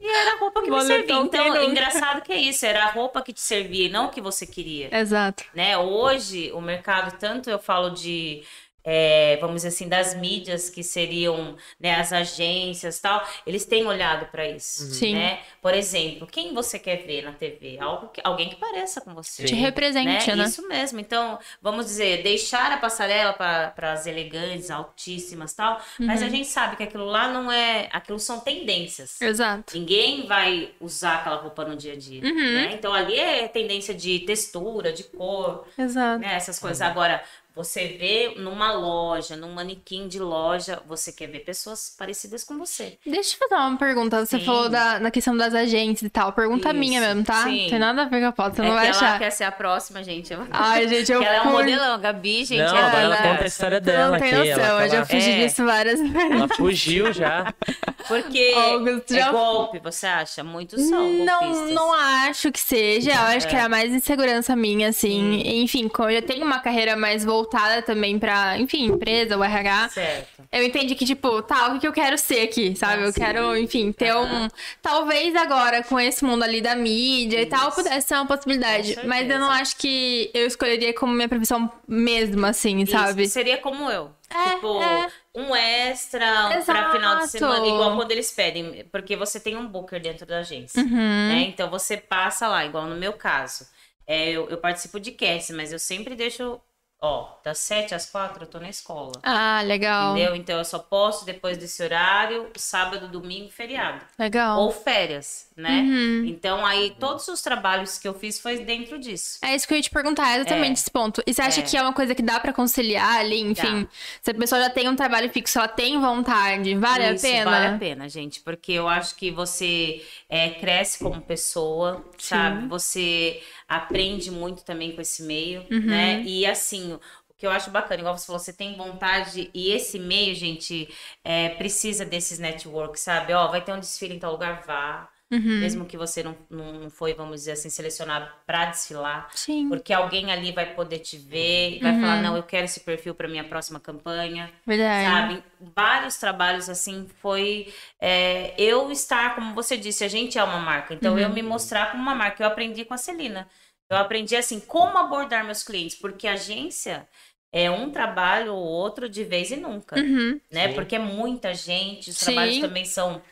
[SPEAKER 3] E era a roupa que me
[SPEAKER 1] Moletom,
[SPEAKER 3] servia. Então, engraçado que é isso, era a roupa que te servia e não o que você queria.
[SPEAKER 1] Exato.
[SPEAKER 3] Né? Hoje, o mercado, tanto eu falo de, é, vamos dizer assim, das mídias que seriam né, as agências tal, eles têm olhado para isso.
[SPEAKER 1] Sim.
[SPEAKER 3] Né? Por exemplo, quem você quer ver na TV? Algo que- alguém que pareça com você
[SPEAKER 1] Te represente, né?
[SPEAKER 3] Isso mesmo. Então, vamos dizer, deixar a passarela para as elegantes, altíssimas tal, mas
[SPEAKER 1] Uhum.
[SPEAKER 3] a gente sabe que aquilo lá não é. Aquilo são tendências.
[SPEAKER 1] Exato.
[SPEAKER 3] Ninguém vai usar aquela roupa no dia a dia.
[SPEAKER 1] Uhum.
[SPEAKER 3] Né? Então, ali é tendência de textura, de cor,
[SPEAKER 1] Exato.
[SPEAKER 3] né? Essas coisas. Agora, você vê numa loja, num manequim de loja, você quer ver pessoas parecidas com você.
[SPEAKER 1] Deixa eu fazer uma pergunta. Você
[SPEAKER 3] Sim.
[SPEAKER 1] falou da, na questão das agências e tal. Pergunta
[SPEAKER 3] Isso,
[SPEAKER 1] minha mesmo, tá?
[SPEAKER 3] sim.
[SPEAKER 1] Tem nada a ver com a foto, você
[SPEAKER 3] é
[SPEAKER 1] não vai
[SPEAKER 3] que ela
[SPEAKER 1] achar.
[SPEAKER 3] quer ser a próxima, gente. <laughs>
[SPEAKER 1] Ai, gente, eu
[SPEAKER 3] Que ela é um
[SPEAKER 1] fui-
[SPEAKER 3] modelão, a Gabi, gente.
[SPEAKER 2] Não,
[SPEAKER 3] ela
[SPEAKER 2] agora ela
[SPEAKER 3] é-
[SPEAKER 2] conta a história dela
[SPEAKER 1] não tem noção,
[SPEAKER 2] ela,
[SPEAKER 1] eu já fugi
[SPEAKER 3] É.
[SPEAKER 1] disso várias vezes.
[SPEAKER 2] ela fugiu já.
[SPEAKER 3] Porque
[SPEAKER 1] Augusto,
[SPEAKER 3] é
[SPEAKER 1] já-
[SPEAKER 3] golpe, você acha? Muitos são
[SPEAKER 1] Não,
[SPEAKER 3] golpistas.
[SPEAKER 1] não acho que seja. Eu acho que
[SPEAKER 3] É.
[SPEAKER 1] era mais insegurança minha, assim. Enfim, como eu já tenho uma carreira mais voltada também pra, enfim, empresa, o RH.
[SPEAKER 3] Certo.
[SPEAKER 1] Eu entendi que, tipo, tá, o que eu quero ser aqui, sabe?
[SPEAKER 3] Ah,
[SPEAKER 1] eu
[SPEAKER 3] sim.
[SPEAKER 1] quero, enfim, ter um. Talvez agora, com esse mundo ali da mídia e tal,
[SPEAKER 3] Isso.
[SPEAKER 1] pudesse ser uma possibilidade. Mas eu não acho que eu escolheria como minha profissão mesmo, assim, sabe?
[SPEAKER 3] Isso, seria como eu.
[SPEAKER 1] É,
[SPEAKER 3] tipo,
[SPEAKER 1] é.
[SPEAKER 3] um extra pra final de semana, igual quando eles pedem. Porque você tem um booker dentro da agência.
[SPEAKER 1] Uhum.
[SPEAKER 3] né? Então você passa lá, igual no meu caso. É, eu, eu participo de cast, mas eu sempre deixo. Ó, das 7 às 4 eu tô na escola.
[SPEAKER 1] Ah, legal.
[SPEAKER 3] Entendeu? Então eu só posso depois desse horário, sábado, domingo, feriado.
[SPEAKER 1] Legal.
[SPEAKER 3] Ou férias, né?
[SPEAKER 1] Uhum.
[SPEAKER 3] Então aí todos os trabalhos que eu fiz foi dentro disso.
[SPEAKER 1] É isso que eu ia te perguntar, exatamente
[SPEAKER 3] É.
[SPEAKER 1] esse ponto. E você acha
[SPEAKER 3] É.
[SPEAKER 1] que é uma coisa que dá pra conciliar ali, enfim? Se a pessoa já tem um trabalho fixo, ela tem vontade, vale
[SPEAKER 3] Isso,
[SPEAKER 1] a pena?
[SPEAKER 3] Vale a pena, gente, porque eu acho que você é, cresce como pessoa, sabe? Você aprende muito também com esse meio,
[SPEAKER 1] Uhum.
[SPEAKER 3] né? E assim, o que eu acho bacana, igual você falou, você tem vontade, e esse meio, gente, é, precisa desses networks, sabe? Ó, vai ter um desfile em tal lugar, vá.
[SPEAKER 1] Uhum.
[SPEAKER 3] Mesmo que você não, não foi, vamos dizer assim, selecionado pra desfilar.
[SPEAKER 1] Sim,
[SPEAKER 3] Porque alguém ali vai poder te ver e vai
[SPEAKER 1] Uhum.
[SPEAKER 3] falar, não, eu quero esse perfil pra minha próxima campanha
[SPEAKER 1] verdade.
[SPEAKER 3] sabe? Vários trabalhos assim foi é, eu estar, como você disse, a gente é uma marca. Então
[SPEAKER 1] Uhum.
[SPEAKER 3] eu me mostrar como uma marca. Eu aprendi com a Celina. Eu aprendi assim como abordar meus clientes, porque a agência é um trabalho ou outro de vez e nunca,
[SPEAKER 1] Uhum.
[SPEAKER 3] né?
[SPEAKER 2] Sim.
[SPEAKER 3] Porque é muita gente, os
[SPEAKER 1] Sim.
[SPEAKER 3] trabalhos também são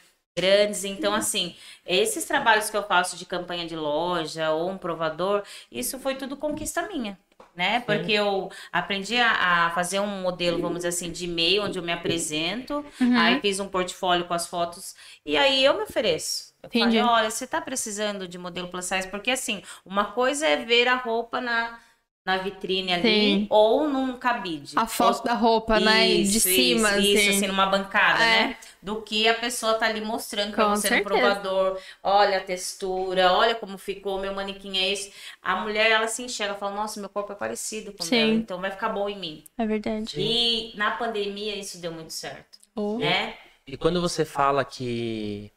[SPEAKER 3] grandes. Então, assim, esses trabalhos que eu faço de campanha de loja ou um provador, isso foi tudo conquista minha. Né? Porque eu aprendi a, a fazer um modelo, vamos dizer assim, de e-mail, onde eu me apresento,
[SPEAKER 1] Uhum.
[SPEAKER 3] aí fiz um portfólio com as fotos, e aí eu me ofereço. Eu
[SPEAKER 1] Entendi.
[SPEAKER 3] falei, olha, você tá precisando de modelo plus size? Porque assim, uma coisa é ver a roupa na, na vitrine ali,
[SPEAKER 1] Sim.
[SPEAKER 3] ou num cabide.
[SPEAKER 1] A foto da roupa, né? De
[SPEAKER 3] Isso,
[SPEAKER 1] cima,
[SPEAKER 3] isso,
[SPEAKER 1] assim.
[SPEAKER 3] isso, assim, numa bancada,
[SPEAKER 1] É.
[SPEAKER 3] né? Do que a pessoa tá ali mostrando pra
[SPEAKER 1] Com
[SPEAKER 3] você
[SPEAKER 1] certeza.
[SPEAKER 3] no provador. Olha a textura, olha como ficou, meu manequim é esse. A mulher, ela se enxerga, fala, nossa, meu corpo é parecido com o dela, então vai ficar bom em mim.
[SPEAKER 1] É verdade.
[SPEAKER 3] E na pandemia isso deu muito certo,
[SPEAKER 1] Oh.
[SPEAKER 3] né?
[SPEAKER 2] E quando você fala que.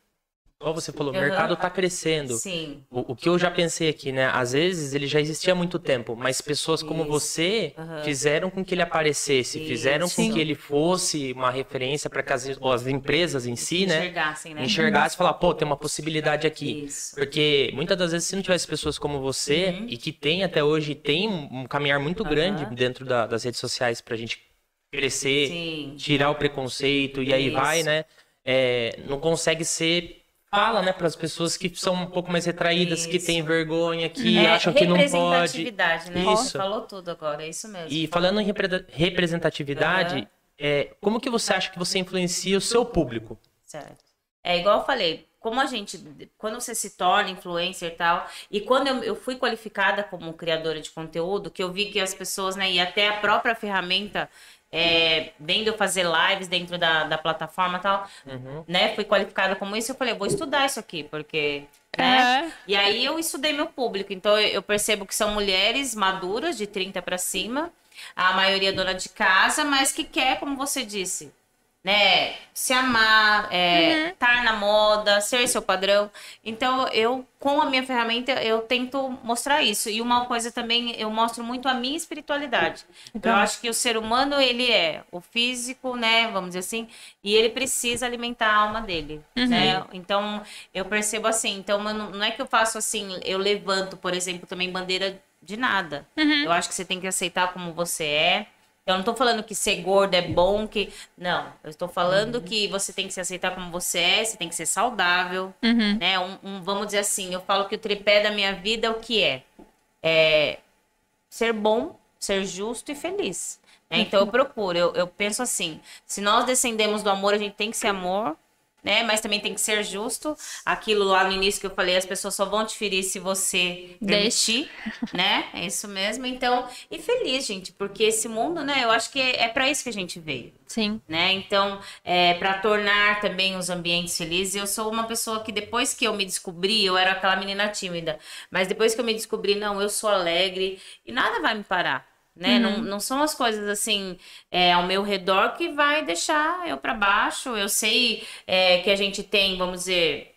[SPEAKER 2] Igual você falou, o mercado tá crescendo.
[SPEAKER 3] Sim.
[SPEAKER 2] O, o que eu já pensei aqui, né? Às vezes ele já existia há muito tempo, mas pessoas como
[SPEAKER 3] Isso.
[SPEAKER 2] você
[SPEAKER 3] Aham.
[SPEAKER 2] fizeram com que ele aparecesse, fizeram com que ele fosse uma referência para que as, as empresas em si, né?
[SPEAKER 3] Enxergassem, né?
[SPEAKER 2] Enxergassem e falar, pô, tem uma possibilidade aqui.
[SPEAKER 3] Isso.
[SPEAKER 2] Porque muitas das vezes, se não tivesse pessoas como você,
[SPEAKER 3] Uhum.
[SPEAKER 2] e que tem até hoje, tem um, caminhar muito grande dentro da- das redes sociais pra gente crescer,
[SPEAKER 3] Sim.
[SPEAKER 2] tirar o preconceito, e aí vai, né? É, não consegue ser. Fala, né, para as pessoas que são um pouco mais retraídas, que
[SPEAKER 3] Isso.
[SPEAKER 2] têm vergonha, que
[SPEAKER 3] É,
[SPEAKER 2] acham que não pode.
[SPEAKER 3] representatividade, né?
[SPEAKER 2] Isso.
[SPEAKER 3] Falou tudo agora, é isso mesmo.
[SPEAKER 2] E falando em repre- representatividade,
[SPEAKER 3] Aham.
[SPEAKER 2] é, como que você acha que você influencia o seu público?
[SPEAKER 3] Certo. É igual eu falei, como a gente, quando você se torna influencer e tal, e quando eu, eu fui qualificada como criadora de conteúdo, que eu vi que as pessoas, né, e até a própria ferramenta, é, vendo eu fazer lives dentro da, da plataforma e tal,
[SPEAKER 2] Uhum.
[SPEAKER 3] né, fui qualificada como isso, eu falei, eu vou estudar isso aqui, porque, né,
[SPEAKER 1] É.
[SPEAKER 3] e aí eu estudei meu público, então eu eu percebo que são mulheres maduras, de 30 para cima, a maioria dona de casa, mas que quer, como você disse, né, se amar, é, estar na moda, ser seu padrão. Então eu, com a minha ferramenta, eu tento mostrar isso. E uma coisa também, eu mostro muito a minha espiritualidade. Eu acho que o ser humano, ele é o físico, né, vamos dizer assim, e ele precisa alimentar a alma dele, né? Então eu percebo assim, então eu não, não é que eu faço assim, eu levanto, por exemplo, também bandeira de nada. Eu acho que você tem que aceitar como você é. Eu não tô falando que ser gordo é bom, que. Não. Eu estou falando que você tem que se aceitar como você é, você tem que ser saudável.
[SPEAKER 1] Uhum.
[SPEAKER 3] Né? Um, um- vamos dizer assim, eu falo que o tripé da minha vida é o que é? É ser bom, ser justo e feliz. né? Então eu <laughs> procuro, eu, eu penso assim: se nós descendemos do amor, a gente tem que ser amor. Né? Mas também tem que ser justo. Aquilo lá no início que eu falei, as pessoas só vão te ferir se você permitir, né? É isso mesmo. Então, e feliz, gente, porque esse mundo, né? Eu acho que é para isso que a gente veio.
[SPEAKER 1] Sim.
[SPEAKER 3] Né? Então, é, para tornar também os ambientes felizes, eu sou uma pessoa que depois que eu me descobri, eu era aquela menina tímida, mas depois que eu me descobri, não, eu sou alegre e nada vai me parar né? Uhum. Não, não são as coisas assim é, ao meu redor que vai deixar eu para baixo. Eu sei é, que a gente tem, vamos dizer,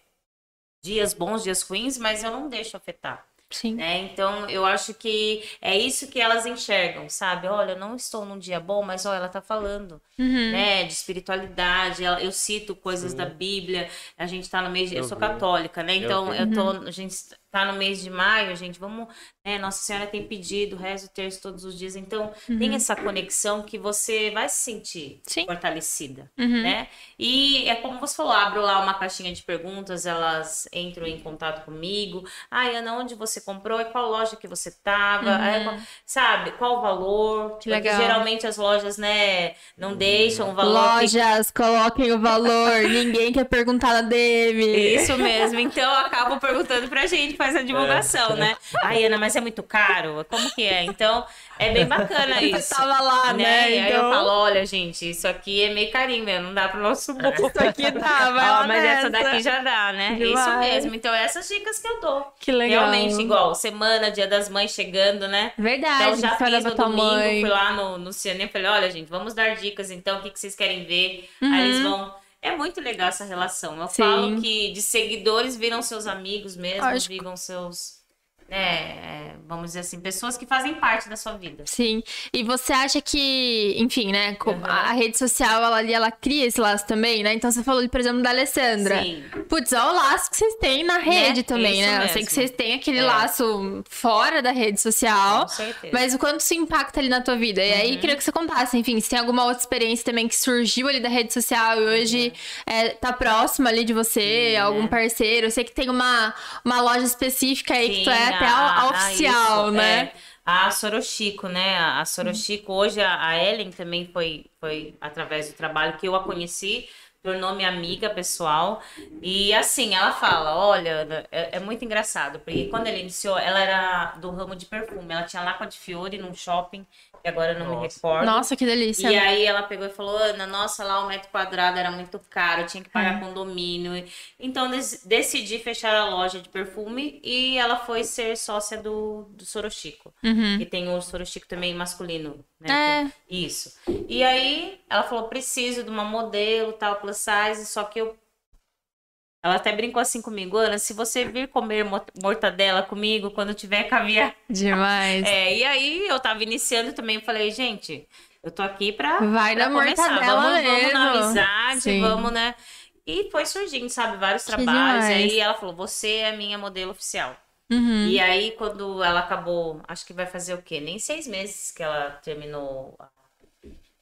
[SPEAKER 3] dias bons, dias ruins, mas eu não deixo afetar.
[SPEAKER 1] Sim.
[SPEAKER 3] Né? Então, eu acho que é isso que elas enxergam, sabe? Olha, eu não estou num dia bom, mas olha, ela tá falando,
[SPEAKER 1] uhum.
[SPEAKER 3] né? De espiritualidade, eu cito coisas Sim. da Bíblia, a gente tá no mês de... Eu sou católica, né? Então, eu, eu tô... Uhum. A gente tá no mês de maio, gente, vamos. Né, Nossa Senhora tem pedido, rezo o terço todos os dias. Então, uhum. tem essa conexão que você vai se sentir Sim. fortalecida,
[SPEAKER 1] uhum.
[SPEAKER 3] né? E é como você falou, abro lá uma caixinha de perguntas, elas entram em contato comigo. Ai, Ana, onde você comprou? É qual loja que você tava? Uhum. sabe, qual o valor?
[SPEAKER 1] Que legal.
[SPEAKER 3] geralmente as lojas, né, não deixam o valor.
[SPEAKER 1] Lojas, que... coloquem o valor. Ninguém quer perguntar na DM.
[SPEAKER 3] Isso mesmo. Então, acabo perguntando pra gente, faz a divulgação, é. né? Ai, Ana, mas é muito caro? Como que é? Então, é bem bacana isso.
[SPEAKER 1] Você tava lá, né? né?
[SPEAKER 3] Então... Aí eu então. falo, olha, gente, isso aqui é meio carinho mesmo, não dá pro nosso bolso.
[SPEAKER 1] Isso aqui dá, vai <laughs>
[SPEAKER 3] Ó, Mas nessa. essa daqui já dá, né? Demais. Isso mesmo. Então, essas dicas que eu dou.
[SPEAKER 1] Que legal.
[SPEAKER 3] Realmente, igual, semana, dia das mães chegando, né?
[SPEAKER 1] Verdade.
[SPEAKER 3] Então, já fiz no domingo, mãe. fui lá no, no cinema e falei, olha, gente, vamos dar dicas, então, o que, que vocês querem ver? Uhum. Aí eles vão é muito legal essa relação. Eu Sim. falo que de seguidores viram seus amigos mesmo, viram seus é, vamos dizer assim, pessoas que fazem parte da sua vida.
[SPEAKER 1] Sim. E você acha que, enfim, né, uhum. a rede social, ela ali, ela cria esse laço também, né? Então você falou, por exemplo, da Alessandra.
[SPEAKER 3] Sim.
[SPEAKER 1] Putz, olha o laço que vocês têm na né? rede né? também, Isso né? Mesmo. Eu sei que vocês têm aquele é. laço fora da rede social.
[SPEAKER 3] Com certeza.
[SPEAKER 1] Mas o quanto isso impacta ali na tua vida? E uhum. aí, queria que você contasse, enfim, se tem alguma outra experiência também que surgiu ali da rede social e hoje uhum. é, tá próximo ali de você, Sim, algum né? parceiro. Eu sei que tem uma, uma loja específica aí Sim, que tu é até a, a oficial, isso, né?
[SPEAKER 3] É. A Sorochico, né? A Sorochico, hoje a, a Ellen também foi, foi através do trabalho que eu a conheci, tornou minha amiga pessoal. E assim, ela fala: olha, é, é, muito engraçado, porque quando ela iniciou, ela era do ramo de perfume, ela tinha lá com a de Fiore num shopping que agora eu não nossa. me recordo.
[SPEAKER 1] Nossa, que delícia.
[SPEAKER 3] E aí ela pegou e falou: Ana, nossa, lá o metro quadrado era muito caro, tinha que pagar hum. condomínio. Então decidi fechar a loja de perfume e ela foi ser sócia do, do Sorochico.
[SPEAKER 1] Uhum.
[SPEAKER 3] Que tem o Sorochico também masculino, né?
[SPEAKER 1] É.
[SPEAKER 3] Isso. E aí ela falou: preciso de uma modelo, tal, plus size, só que eu ela até brincou assim comigo, Ana, se você vir comer mortadela comigo quando tiver caviar. <laughs>
[SPEAKER 1] Demais.
[SPEAKER 3] É, e aí eu tava iniciando também, eu falei, gente, eu tô aqui pra,
[SPEAKER 1] Vai
[SPEAKER 3] pra
[SPEAKER 1] na começar.
[SPEAKER 3] Mortadela
[SPEAKER 1] vamos,
[SPEAKER 3] mesmo. vamos na amizade, Sim. vamos, né? E foi surgindo, sabe, vários que trabalhos. Demais. E aí ela falou, você é a minha modelo oficial.
[SPEAKER 1] Uhum.
[SPEAKER 3] E aí, quando ela acabou, acho que vai fazer o quê? Nem seis meses que ela terminou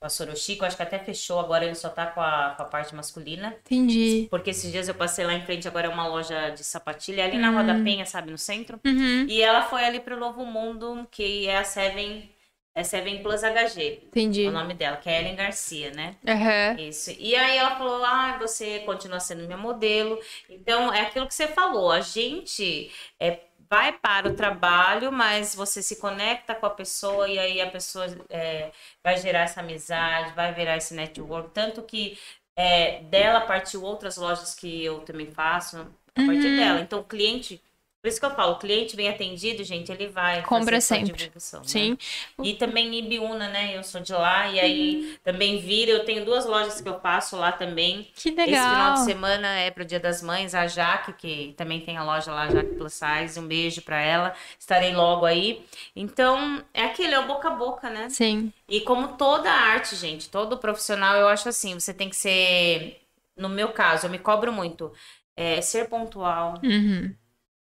[SPEAKER 3] com a Sorochico, acho que até fechou, agora ele só tá com a, com a parte masculina.
[SPEAKER 1] Entendi.
[SPEAKER 3] Porque esses dias eu passei lá em frente, agora é uma loja de sapatilha, ali na Roda hum. Penha, sabe, no centro.
[SPEAKER 1] Uhum.
[SPEAKER 3] E ela foi ali pro Novo Mundo, que é a Seven, é Seven Plus HG.
[SPEAKER 1] Entendi.
[SPEAKER 3] O nome dela, que é Ellen Garcia, né?
[SPEAKER 1] Uhum.
[SPEAKER 3] Isso. E aí ela falou, ah, você continua sendo minha modelo. Então, é aquilo que você falou, a gente é vai para o trabalho, mas você se conecta com a pessoa e aí a pessoa é, vai gerar essa amizade, vai virar esse network. Tanto que é, dela partiu outras lojas que eu também faço a partir uhum. dela. Então o cliente por isso que eu falo, o cliente bem atendido, gente, ele vai
[SPEAKER 1] Compra sempre.
[SPEAKER 3] divulgação. Né?
[SPEAKER 1] Sim.
[SPEAKER 3] Né? E também Ibiúna, né? Eu sou de lá. E aí uhum. também vira. Eu tenho duas lojas que eu passo lá também.
[SPEAKER 1] Que legal.
[SPEAKER 3] Esse final de semana é pro Dia das Mães. A Jaque, que também tem a loja lá, Jaque Plus Size. Um beijo para ela. Estarei logo aí. Então, é aquele, é o boca a boca, né?
[SPEAKER 1] Sim.
[SPEAKER 3] E como toda arte, gente, todo profissional, eu acho assim, você tem que ser... No meu caso, eu me cobro muito. É, ser pontual.
[SPEAKER 1] Uhum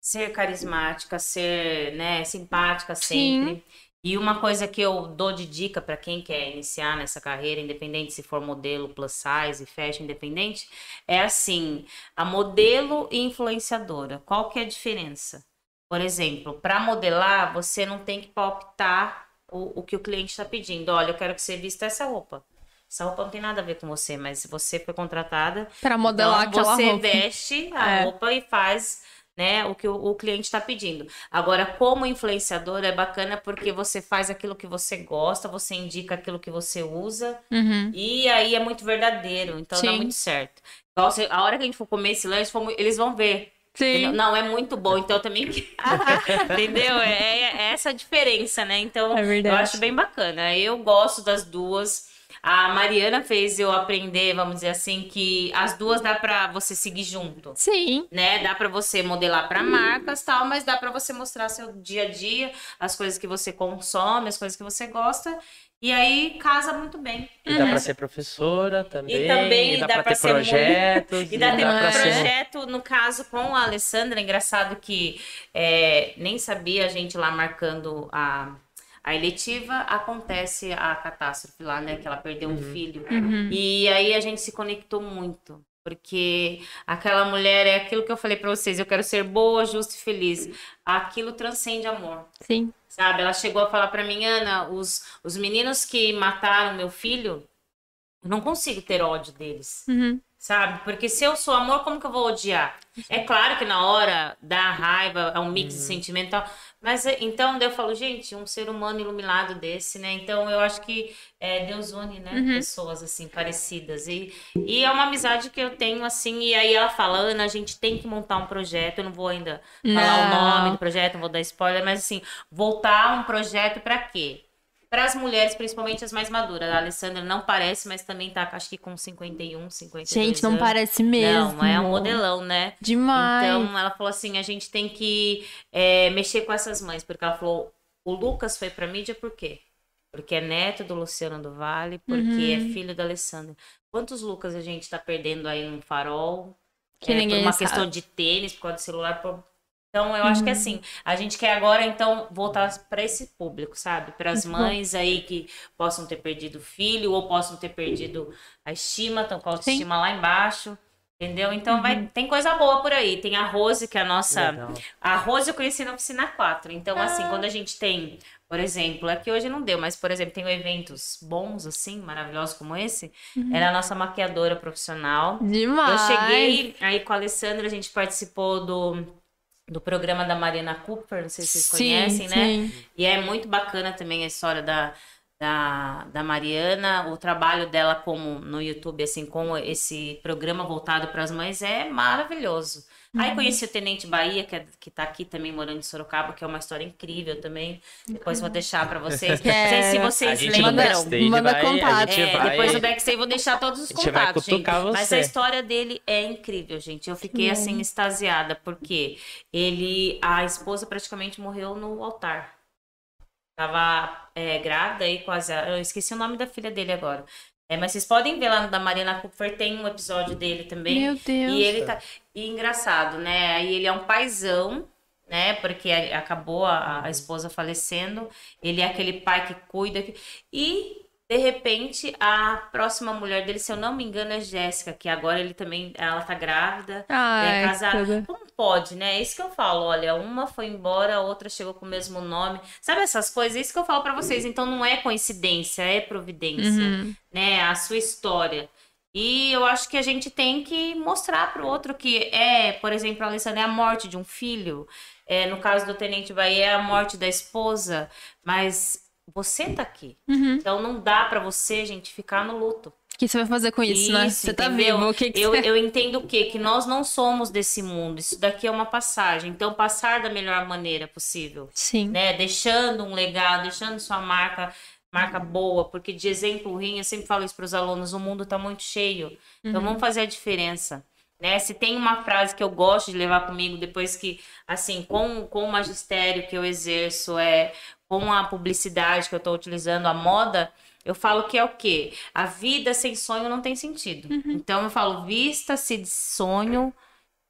[SPEAKER 3] ser carismática, ser né, simpática sempre. Sim. E uma coisa que eu dou de dica para quem quer iniciar nessa carreira, independente se for modelo plus size, fashion independente, é assim: a modelo e influenciadora. Qual que é a diferença? Por exemplo, para modelar, você não tem que optar o, o que o cliente está pedindo. Olha, eu quero que você vista essa roupa. essa roupa não tem nada a ver com você, mas você foi contratada
[SPEAKER 1] Pra modelar
[SPEAKER 3] então,
[SPEAKER 1] aquela
[SPEAKER 3] você
[SPEAKER 1] roupa.
[SPEAKER 3] veste a
[SPEAKER 1] É.
[SPEAKER 3] roupa e faz né, o que o, o cliente está pedindo. Agora, como influenciador, é bacana porque você faz aquilo que você gosta, você indica aquilo que você usa,
[SPEAKER 1] Uhum.
[SPEAKER 3] e aí é muito verdadeiro, então dá
[SPEAKER 1] Sim.
[SPEAKER 3] muito certo. Então, se- a hora que a gente for comer esse lanche, eles vão ver.
[SPEAKER 1] Sim.
[SPEAKER 3] Não, é muito bom, então eu também. <laughs> Entendeu? É, é essa a diferença, né? Então,
[SPEAKER 1] É
[SPEAKER 3] eu acho bem bacana. Eu gosto das duas. A Mariana fez eu aprender, vamos dizer assim, que as duas dá pra você seguir junto.
[SPEAKER 1] Sim.
[SPEAKER 3] Né? Dá pra você modelar pra marcas tal, mas dá pra você mostrar seu dia a dia, as coisas que você consome, as coisas que você gosta. E aí casa muito bem.
[SPEAKER 2] E dá
[SPEAKER 3] né?
[SPEAKER 2] pra ser professora também.
[SPEAKER 3] E também
[SPEAKER 2] dá,
[SPEAKER 3] dá
[SPEAKER 2] pra
[SPEAKER 3] pra
[SPEAKER 2] ter
[SPEAKER 3] ser muito-
[SPEAKER 2] projetos.
[SPEAKER 3] E dá ter
[SPEAKER 1] dá
[SPEAKER 3] um
[SPEAKER 1] pra ser-
[SPEAKER 3] projeto, no caso, com a Alessandra, engraçado que é, nem sabia a gente lá marcando a, a eletiva, acontece a catástrofe lá, né? Que ela perdeu um filho.
[SPEAKER 1] Uhum.
[SPEAKER 3] E aí a gente se conectou muito. Porque aquela mulher é aquilo que eu falei pra vocês, eu quero ser boa, justa e feliz. Aquilo transcende amor.
[SPEAKER 1] Sim.
[SPEAKER 3] Sabe? Ela chegou a falar pra mim, Ana, os, os meninos que mataram meu filho, eu não consigo ter ódio deles.
[SPEAKER 1] Uhum.
[SPEAKER 3] Sabe? Porque se eu sou amor, como que eu vou odiar? É claro que na hora dá raiva, é um mix de sentimento e tal. Mas é- então eu falo, gente, um ser humano iluminado desse, né? Então eu acho que é, Deus une, né? Pessoas assim, parecidas. E, e é uma amizade que eu tenho, assim. E aí ela fala, Ana, a gente tem que montar um projeto. Eu não vou ainda falar o
[SPEAKER 1] Não.
[SPEAKER 3] nome do projeto, não vou dar spoiler, mas assim, voltar um projeto pra quê? Para as mulheres, principalmente as mais maduras. A Alessandra não parece, mas também tá, acho que com 51, 52
[SPEAKER 1] Gente, não
[SPEAKER 3] anos.
[SPEAKER 1] parece mesmo.
[SPEAKER 3] Não, é um modelão, né?
[SPEAKER 1] Demais.
[SPEAKER 3] Então, ela falou assim, a gente tem que é, mexer com essas mães. Porque ela falou, o Lucas foi pra mídia por quê? Porque é neto do Luciano do Vale, porque
[SPEAKER 1] Uhum.
[SPEAKER 3] é filho da Alessandra. Quantos Lucas a gente tá perdendo aí no farol?
[SPEAKER 1] Que
[SPEAKER 3] é,
[SPEAKER 1] ninguém
[SPEAKER 3] por uma
[SPEAKER 1] sabe.
[SPEAKER 3] questão de tênis, por causa do celular. por- Então, eu acho que
[SPEAKER 1] Uhum.
[SPEAKER 3] assim, a gente quer agora, então, voltar para esse público, sabe? Para as
[SPEAKER 1] bom.
[SPEAKER 3] mães aí que possam ter perdido o filho ou possam ter perdido a estima, estão com a autoestima lá embaixo. Entendeu? Então
[SPEAKER 1] Uhum.
[SPEAKER 3] vai, tem coisa boa por aí. Tem a Rose, que é a nossa.
[SPEAKER 2] Legal.
[SPEAKER 3] A Rose eu conheci na oficina 4. Então, assim,
[SPEAKER 1] Ah.
[SPEAKER 3] quando a gente tem, por exemplo, aqui hoje não deu, mas, por exemplo, tem eventos bons, assim, maravilhosos como esse.
[SPEAKER 1] Uhum.
[SPEAKER 3] Ela é a nossa maquiadora profissional.
[SPEAKER 1] Demais.
[SPEAKER 3] Eu cheguei aí com a Alessandra, a gente participou do, do programa da Mariana Cooper, não sei se vocês
[SPEAKER 1] Sim,
[SPEAKER 3] conhecem, né?
[SPEAKER 1] sim.
[SPEAKER 3] E é muito bacana também a história da, da, da Mariana, o trabalho dela como no YouTube, assim, com esse programa voltado para as mães é maravilhoso.
[SPEAKER 1] Uhum.
[SPEAKER 3] Aí conheci o Tenente Bahia, que, é, que tá aqui também morando em Sorocaba, que é uma história incrível também. Depois vou deixar para vocês. Não sei se vocês
[SPEAKER 2] gente no
[SPEAKER 1] Manda-
[SPEAKER 3] lembram.
[SPEAKER 1] manda
[SPEAKER 2] vai,
[SPEAKER 1] contato.
[SPEAKER 3] É,
[SPEAKER 2] vai...
[SPEAKER 3] depois do backstage vou deixar todos os contatos, gente.
[SPEAKER 2] cutucar
[SPEAKER 3] Mas
[SPEAKER 2] você.
[SPEAKER 3] a história dele é incrível, gente. Eu fiquei assim extasiada porque ele, a esposa praticamente morreu no altar. Tava é, grávida e quase, eu esqueci o nome da filha dele agora. É, mas vocês podem ver lá no da Mariana Cooper tem um episódio dele também.
[SPEAKER 1] Meu Deus.
[SPEAKER 3] E ele tá. E engraçado, né? Aí ele é um paizão, né? Porque acabou a, a esposa falecendo. Ele é aquele pai que cuida. que- E, de repente, a próxima mulher dele, se eu não me engano, é Jéssica, que agora ele também. Ela tá grávida.
[SPEAKER 1] Ai,
[SPEAKER 3] é casada.
[SPEAKER 1] tudo.
[SPEAKER 3] Como pode, né? É isso que eu falo. Olha, uma foi embora, a outra chegou com o mesmo nome. Sabe essas coisas? É isso que eu falo pra vocês. Então não é coincidência, é providência
[SPEAKER 1] Uhum.
[SPEAKER 3] né, a sua história. E eu acho que a gente tem que mostrar para o outro que é, por exemplo, a Alessandra é a morte de um filho. É, no caso do Tenente Bahia, é a morte da esposa. Mas você tá aqui.
[SPEAKER 1] Uhum.
[SPEAKER 3] Então não dá para você, gente, ficar no luto.
[SPEAKER 1] O que você vai fazer com isso, né?
[SPEAKER 3] Isso,
[SPEAKER 1] Você tá
[SPEAKER 3] entendeu?
[SPEAKER 1] vivo. O que, que
[SPEAKER 3] Eu,
[SPEAKER 1] você...
[SPEAKER 3] eu entendo o quê? Que nós não somos desse mundo. Isso daqui é uma passagem. Então, passar da melhor maneira possível
[SPEAKER 1] Sim.
[SPEAKER 3] né? Deixando um legado, deixando sua marca, marca boa, porque de exemplo ruim, eu sempre falo isso para os alunos, o mundo está muito cheio. Então vamos fazer a diferença. Né? Se tem uma frase que eu gosto de levar comigo depois que, assim, com, com o magistério que eu exerço, é com a publicidade que eu estou utilizando, a moda, eu falo que é o quê? A vida sem sonho não tem sentido. Então eu falo, vista-se de sonho,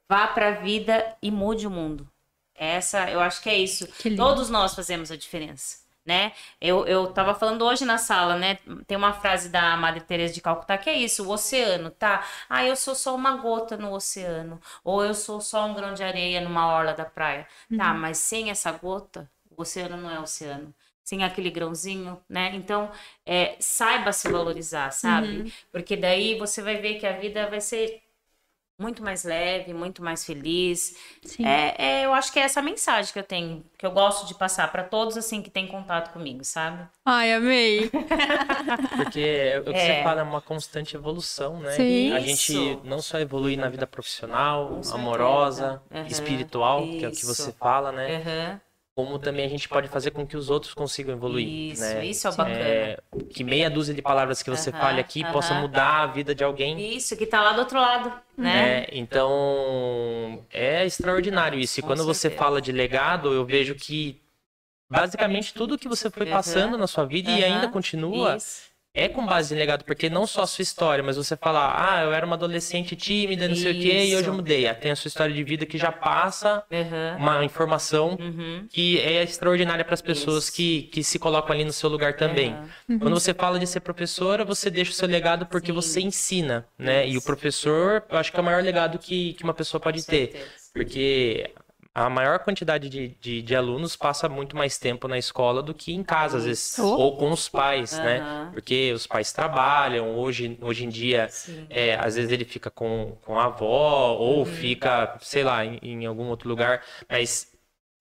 [SPEAKER 3] vá para a vida e mude o mundo. Essa, eu acho que é isso.
[SPEAKER 1] Que.
[SPEAKER 3] Todos nós fazemos a diferença, né? Eu, eu tava falando hoje na sala, né? Tem uma frase da Madre Teresa de Calcutá que é isso, o oceano, tá? Ah, eu sou só uma gota no oceano, ou eu sou só um grão de areia numa orla da praia. Tá,
[SPEAKER 1] Uhum.
[SPEAKER 3] mas sem essa gota, o oceano não é oceano. sem aquele grãozinho, né? Então, é, saiba se valorizar, sabe? Porque daí você vai ver que a vida vai ser muito mais leve, muito mais feliz.
[SPEAKER 1] Sim.
[SPEAKER 3] É, é, eu acho que é essa mensagem que eu tenho, que eu gosto de passar para todos assim que têm contato comigo, sabe?
[SPEAKER 1] Ai, amei. <laughs>
[SPEAKER 2] Porque o que
[SPEAKER 3] É.
[SPEAKER 2] você fala, é uma constante evolução, né?
[SPEAKER 1] Sim.
[SPEAKER 2] A
[SPEAKER 3] Isso.
[SPEAKER 2] gente não só evolui na vida profissional, amorosa,
[SPEAKER 3] Aham.
[SPEAKER 2] espiritual, que é o que
[SPEAKER 3] Isso.
[SPEAKER 2] você fala, né?
[SPEAKER 3] Aham.
[SPEAKER 2] Como também a gente pode fazer com que os outros consigam evoluir,
[SPEAKER 3] Isso,
[SPEAKER 2] né?
[SPEAKER 3] isso é o bacana.
[SPEAKER 2] É, que meia dúzia de palavras que você
[SPEAKER 3] Aham,
[SPEAKER 2] fale aqui possa
[SPEAKER 3] aham.
[SPEAKER 2] mudar a vida de alguém.
[SPEAKER 3] Isso, que tá lá do outro lado, né?
[SPEAKER 2] né? Então, é extraordinário isso. E
[SPEAKER 3] Com
[SPEAKER 2] quando você fala de legado, eu vejo que basicamente tudo que você foi passando na sua vida e ainda continua
[SPEAKER 3] Isso.
[SPEAKER 2] É com base em legado, porque não só a sua história, mas você falar, ah, eu era uma adolescente tímida, não sei o quê, e hoje eu
[SPEAKER 3] Isso.
[SPEAKER 2] mudei. Tem a sua história de vida que já passa
[SPEAKER 3] Aham.
[SPEAKER 2] uma informação
[SPEAKER 3] Uhum.
[SPEAKER 2] que é extraordinária para as pessoas
[SPEAKER 3] Isso.
[SPEAKER 2] que, que se colocam ali no seu lugar também.
[SPEAKER 3] Aham.
[SPEAKER 2] Quando você fala de ser professora, você deixa o seu legado porque
[SPEAKER 3] Sim.
[SPEAKER 2] você ensina, né? E o
[SPEAKER 3] Isso.
[SPEAKER 2] professor, eu acho que é o maior legado que, que uma pessoa pode ter. Porque a maior quantidade de, de, de alunos passa muito mais tempo na escola do que em casa, às vezes,
[SPEAKER 1] Oh.
[SPEAKER 2] ou com os pais, né?
[SPEAKER 3] Aham.
[SPEAKER 2] Porque os pais trabalham, hoje, hoje em dia, é, às vezes ele fica com, com a avó,
[SPEAKER 3] Uhum.
[SPEAKER 2] ou fica, sei lá, em, em algum outro lugar, mas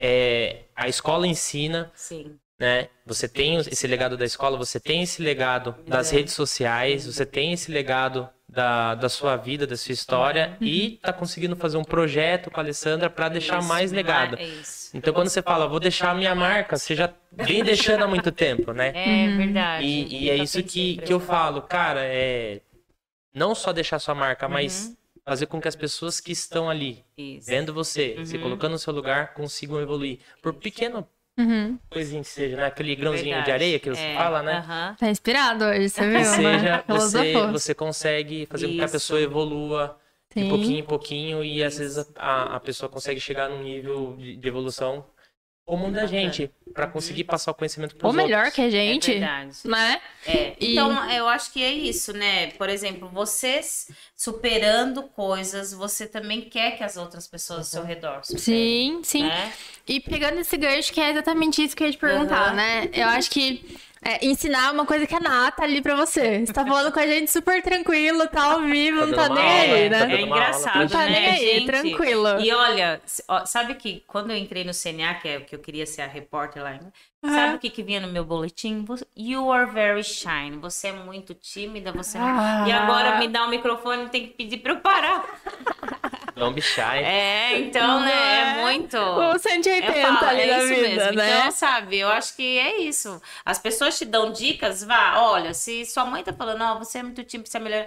[SPEAKER 2] é, a escola ensina,
[SPEAKER 3] Sim.
[SPEAKER 2] Né? Você tem esse legado da escola, você tem esse legado das redes sociais, você tem esse legado da, da sua vida, da sua história, e tá conseguindo fazer um projeto com a Alessandra para deixar
[SPEAKER 3] Isso,
[SPEAKER 2] mais legado.
[SPEAKER 3] É isso.
[SPEAKER 2] Então, quando você fala, vou deixar a minha marca, você já vem deixando há muito tempo, né?
[SPEAKER 3] É verdade.
[SPEAKER 2] E, e é
[SPEAKER 3] Nunca
[SPEAKER 2] isso que, que eu falo, cara, é não só deixar sua marca, mas
[SPEAKER 3] Uhum.
[SPEAKER 2] fazer com que as pessoas que estão ali,
[SPEAKER 3] Isso.
[SPEAKER 2] vendo você, se
[SPEAKER 3] Uhum.
[SPEAKER 2] colocando no seu lugar, consigam evoluir. Por pequeno
[SPEAKER 1] Uhum.
[SPEAKER 2] coisinha que seja, né? Aquele grãozinho de
[SPEAKER 3] Verdade.
[SPEAKER 2] areia que você
[SPEAKER 3] É,
[SPEAKER 2] fala, né?
[SPEAKER 1] Tá inspirado hoje, você viu?
[SPEAKER 2] Que seja,
[SPEAKER 1] né?
[SPEAKER 2] você, você consegue fazer com que a
[SPEAKER 3] Isso.
[SPEAKER 2] pessoa evolua de
[SPEAKER 1] Sim.
[SPEAKER 2] pouquinho em pouquinho e às vezes a, a pessoa consegue chegar num nível de, de evolução comum da gente, para conseguir passar o conhecimento para
[SPEAKER 1] Ou melhor que a
[SPEAKER 3] É
[SPEAKER 1] gente,
[SPEAKER 3] verdade.
[SPEAKER 1] né?
[SPEAKER 3] É,
[SPEAKER 1] E-
[SPEAKER 3] Então, eu acho que é isso, né? Por exemplo, vocês superando coisas, você também quer que as outras pessoas ao seu redor superem.
[SPEAKER 1] Sim, sim.
[SPEAKER 3] Né?
[SPEAKER 1] E pegando esse gancho, que é exatamente isso que eu ia te perguntar,
[SPEAKER 3] Aham.
[SPEAKER 1] né? Eu acho que é, ensinar é uma coisa que é nata ali pra você. Você tá falando com a gente super tranquilo, tá ao vivo,
[SPEAKER 2] Tá
[SPEAKER 1] não tá nem
[SPEAKER 2] aula,
[SPEAKER 1] aí,
[SPEAKER 2] tá
[SPEAKER 1] né?
[SPEAKER 3] É engraçado,
[SPEAKER 1] Não tá
[SPEAKER 3] né,
[SPEAKER 1] nem aí,
[SPEAKER 3] gente?
[SPEAKER 1] tranquilo.
[SPEAKER 3] E olha, ó, sabe que quando eu entrei no CNA, que é o que eu queria ser a repórter lá, né? sabe o que, que vinha no meu boletim? You are very shy. Você é muito tímida, você não-
[SPEAKER 1] Ah.
[SPEAKER 3] E agora me dá o microfone, tem que pedir pra eu parar. <laughs>
[SPEAKER 2] Don't be shy.
[SPEAKER 3] É, então, né? É
[SPEAKER 1] É.
[SPEAKER 3] muito.
[SPEAKER 1] O 180
[SPEAKER 3] Eu falo,
[SPEAKER 1] ali
[SPEAKER 3] é
[SPEAKER 1] da
[SPEAKER 3] isso
[SPEAKER 1] vida,
[SPEAKER 3] mesmo.
[SPEAKER 1] né?
[SPEAKER 3] Então, sabe, eu acho que é isso. As pessoas te dão dicas, vá, olha, se sua mãe tá falando, ó, você é muito tímido, você é melhor.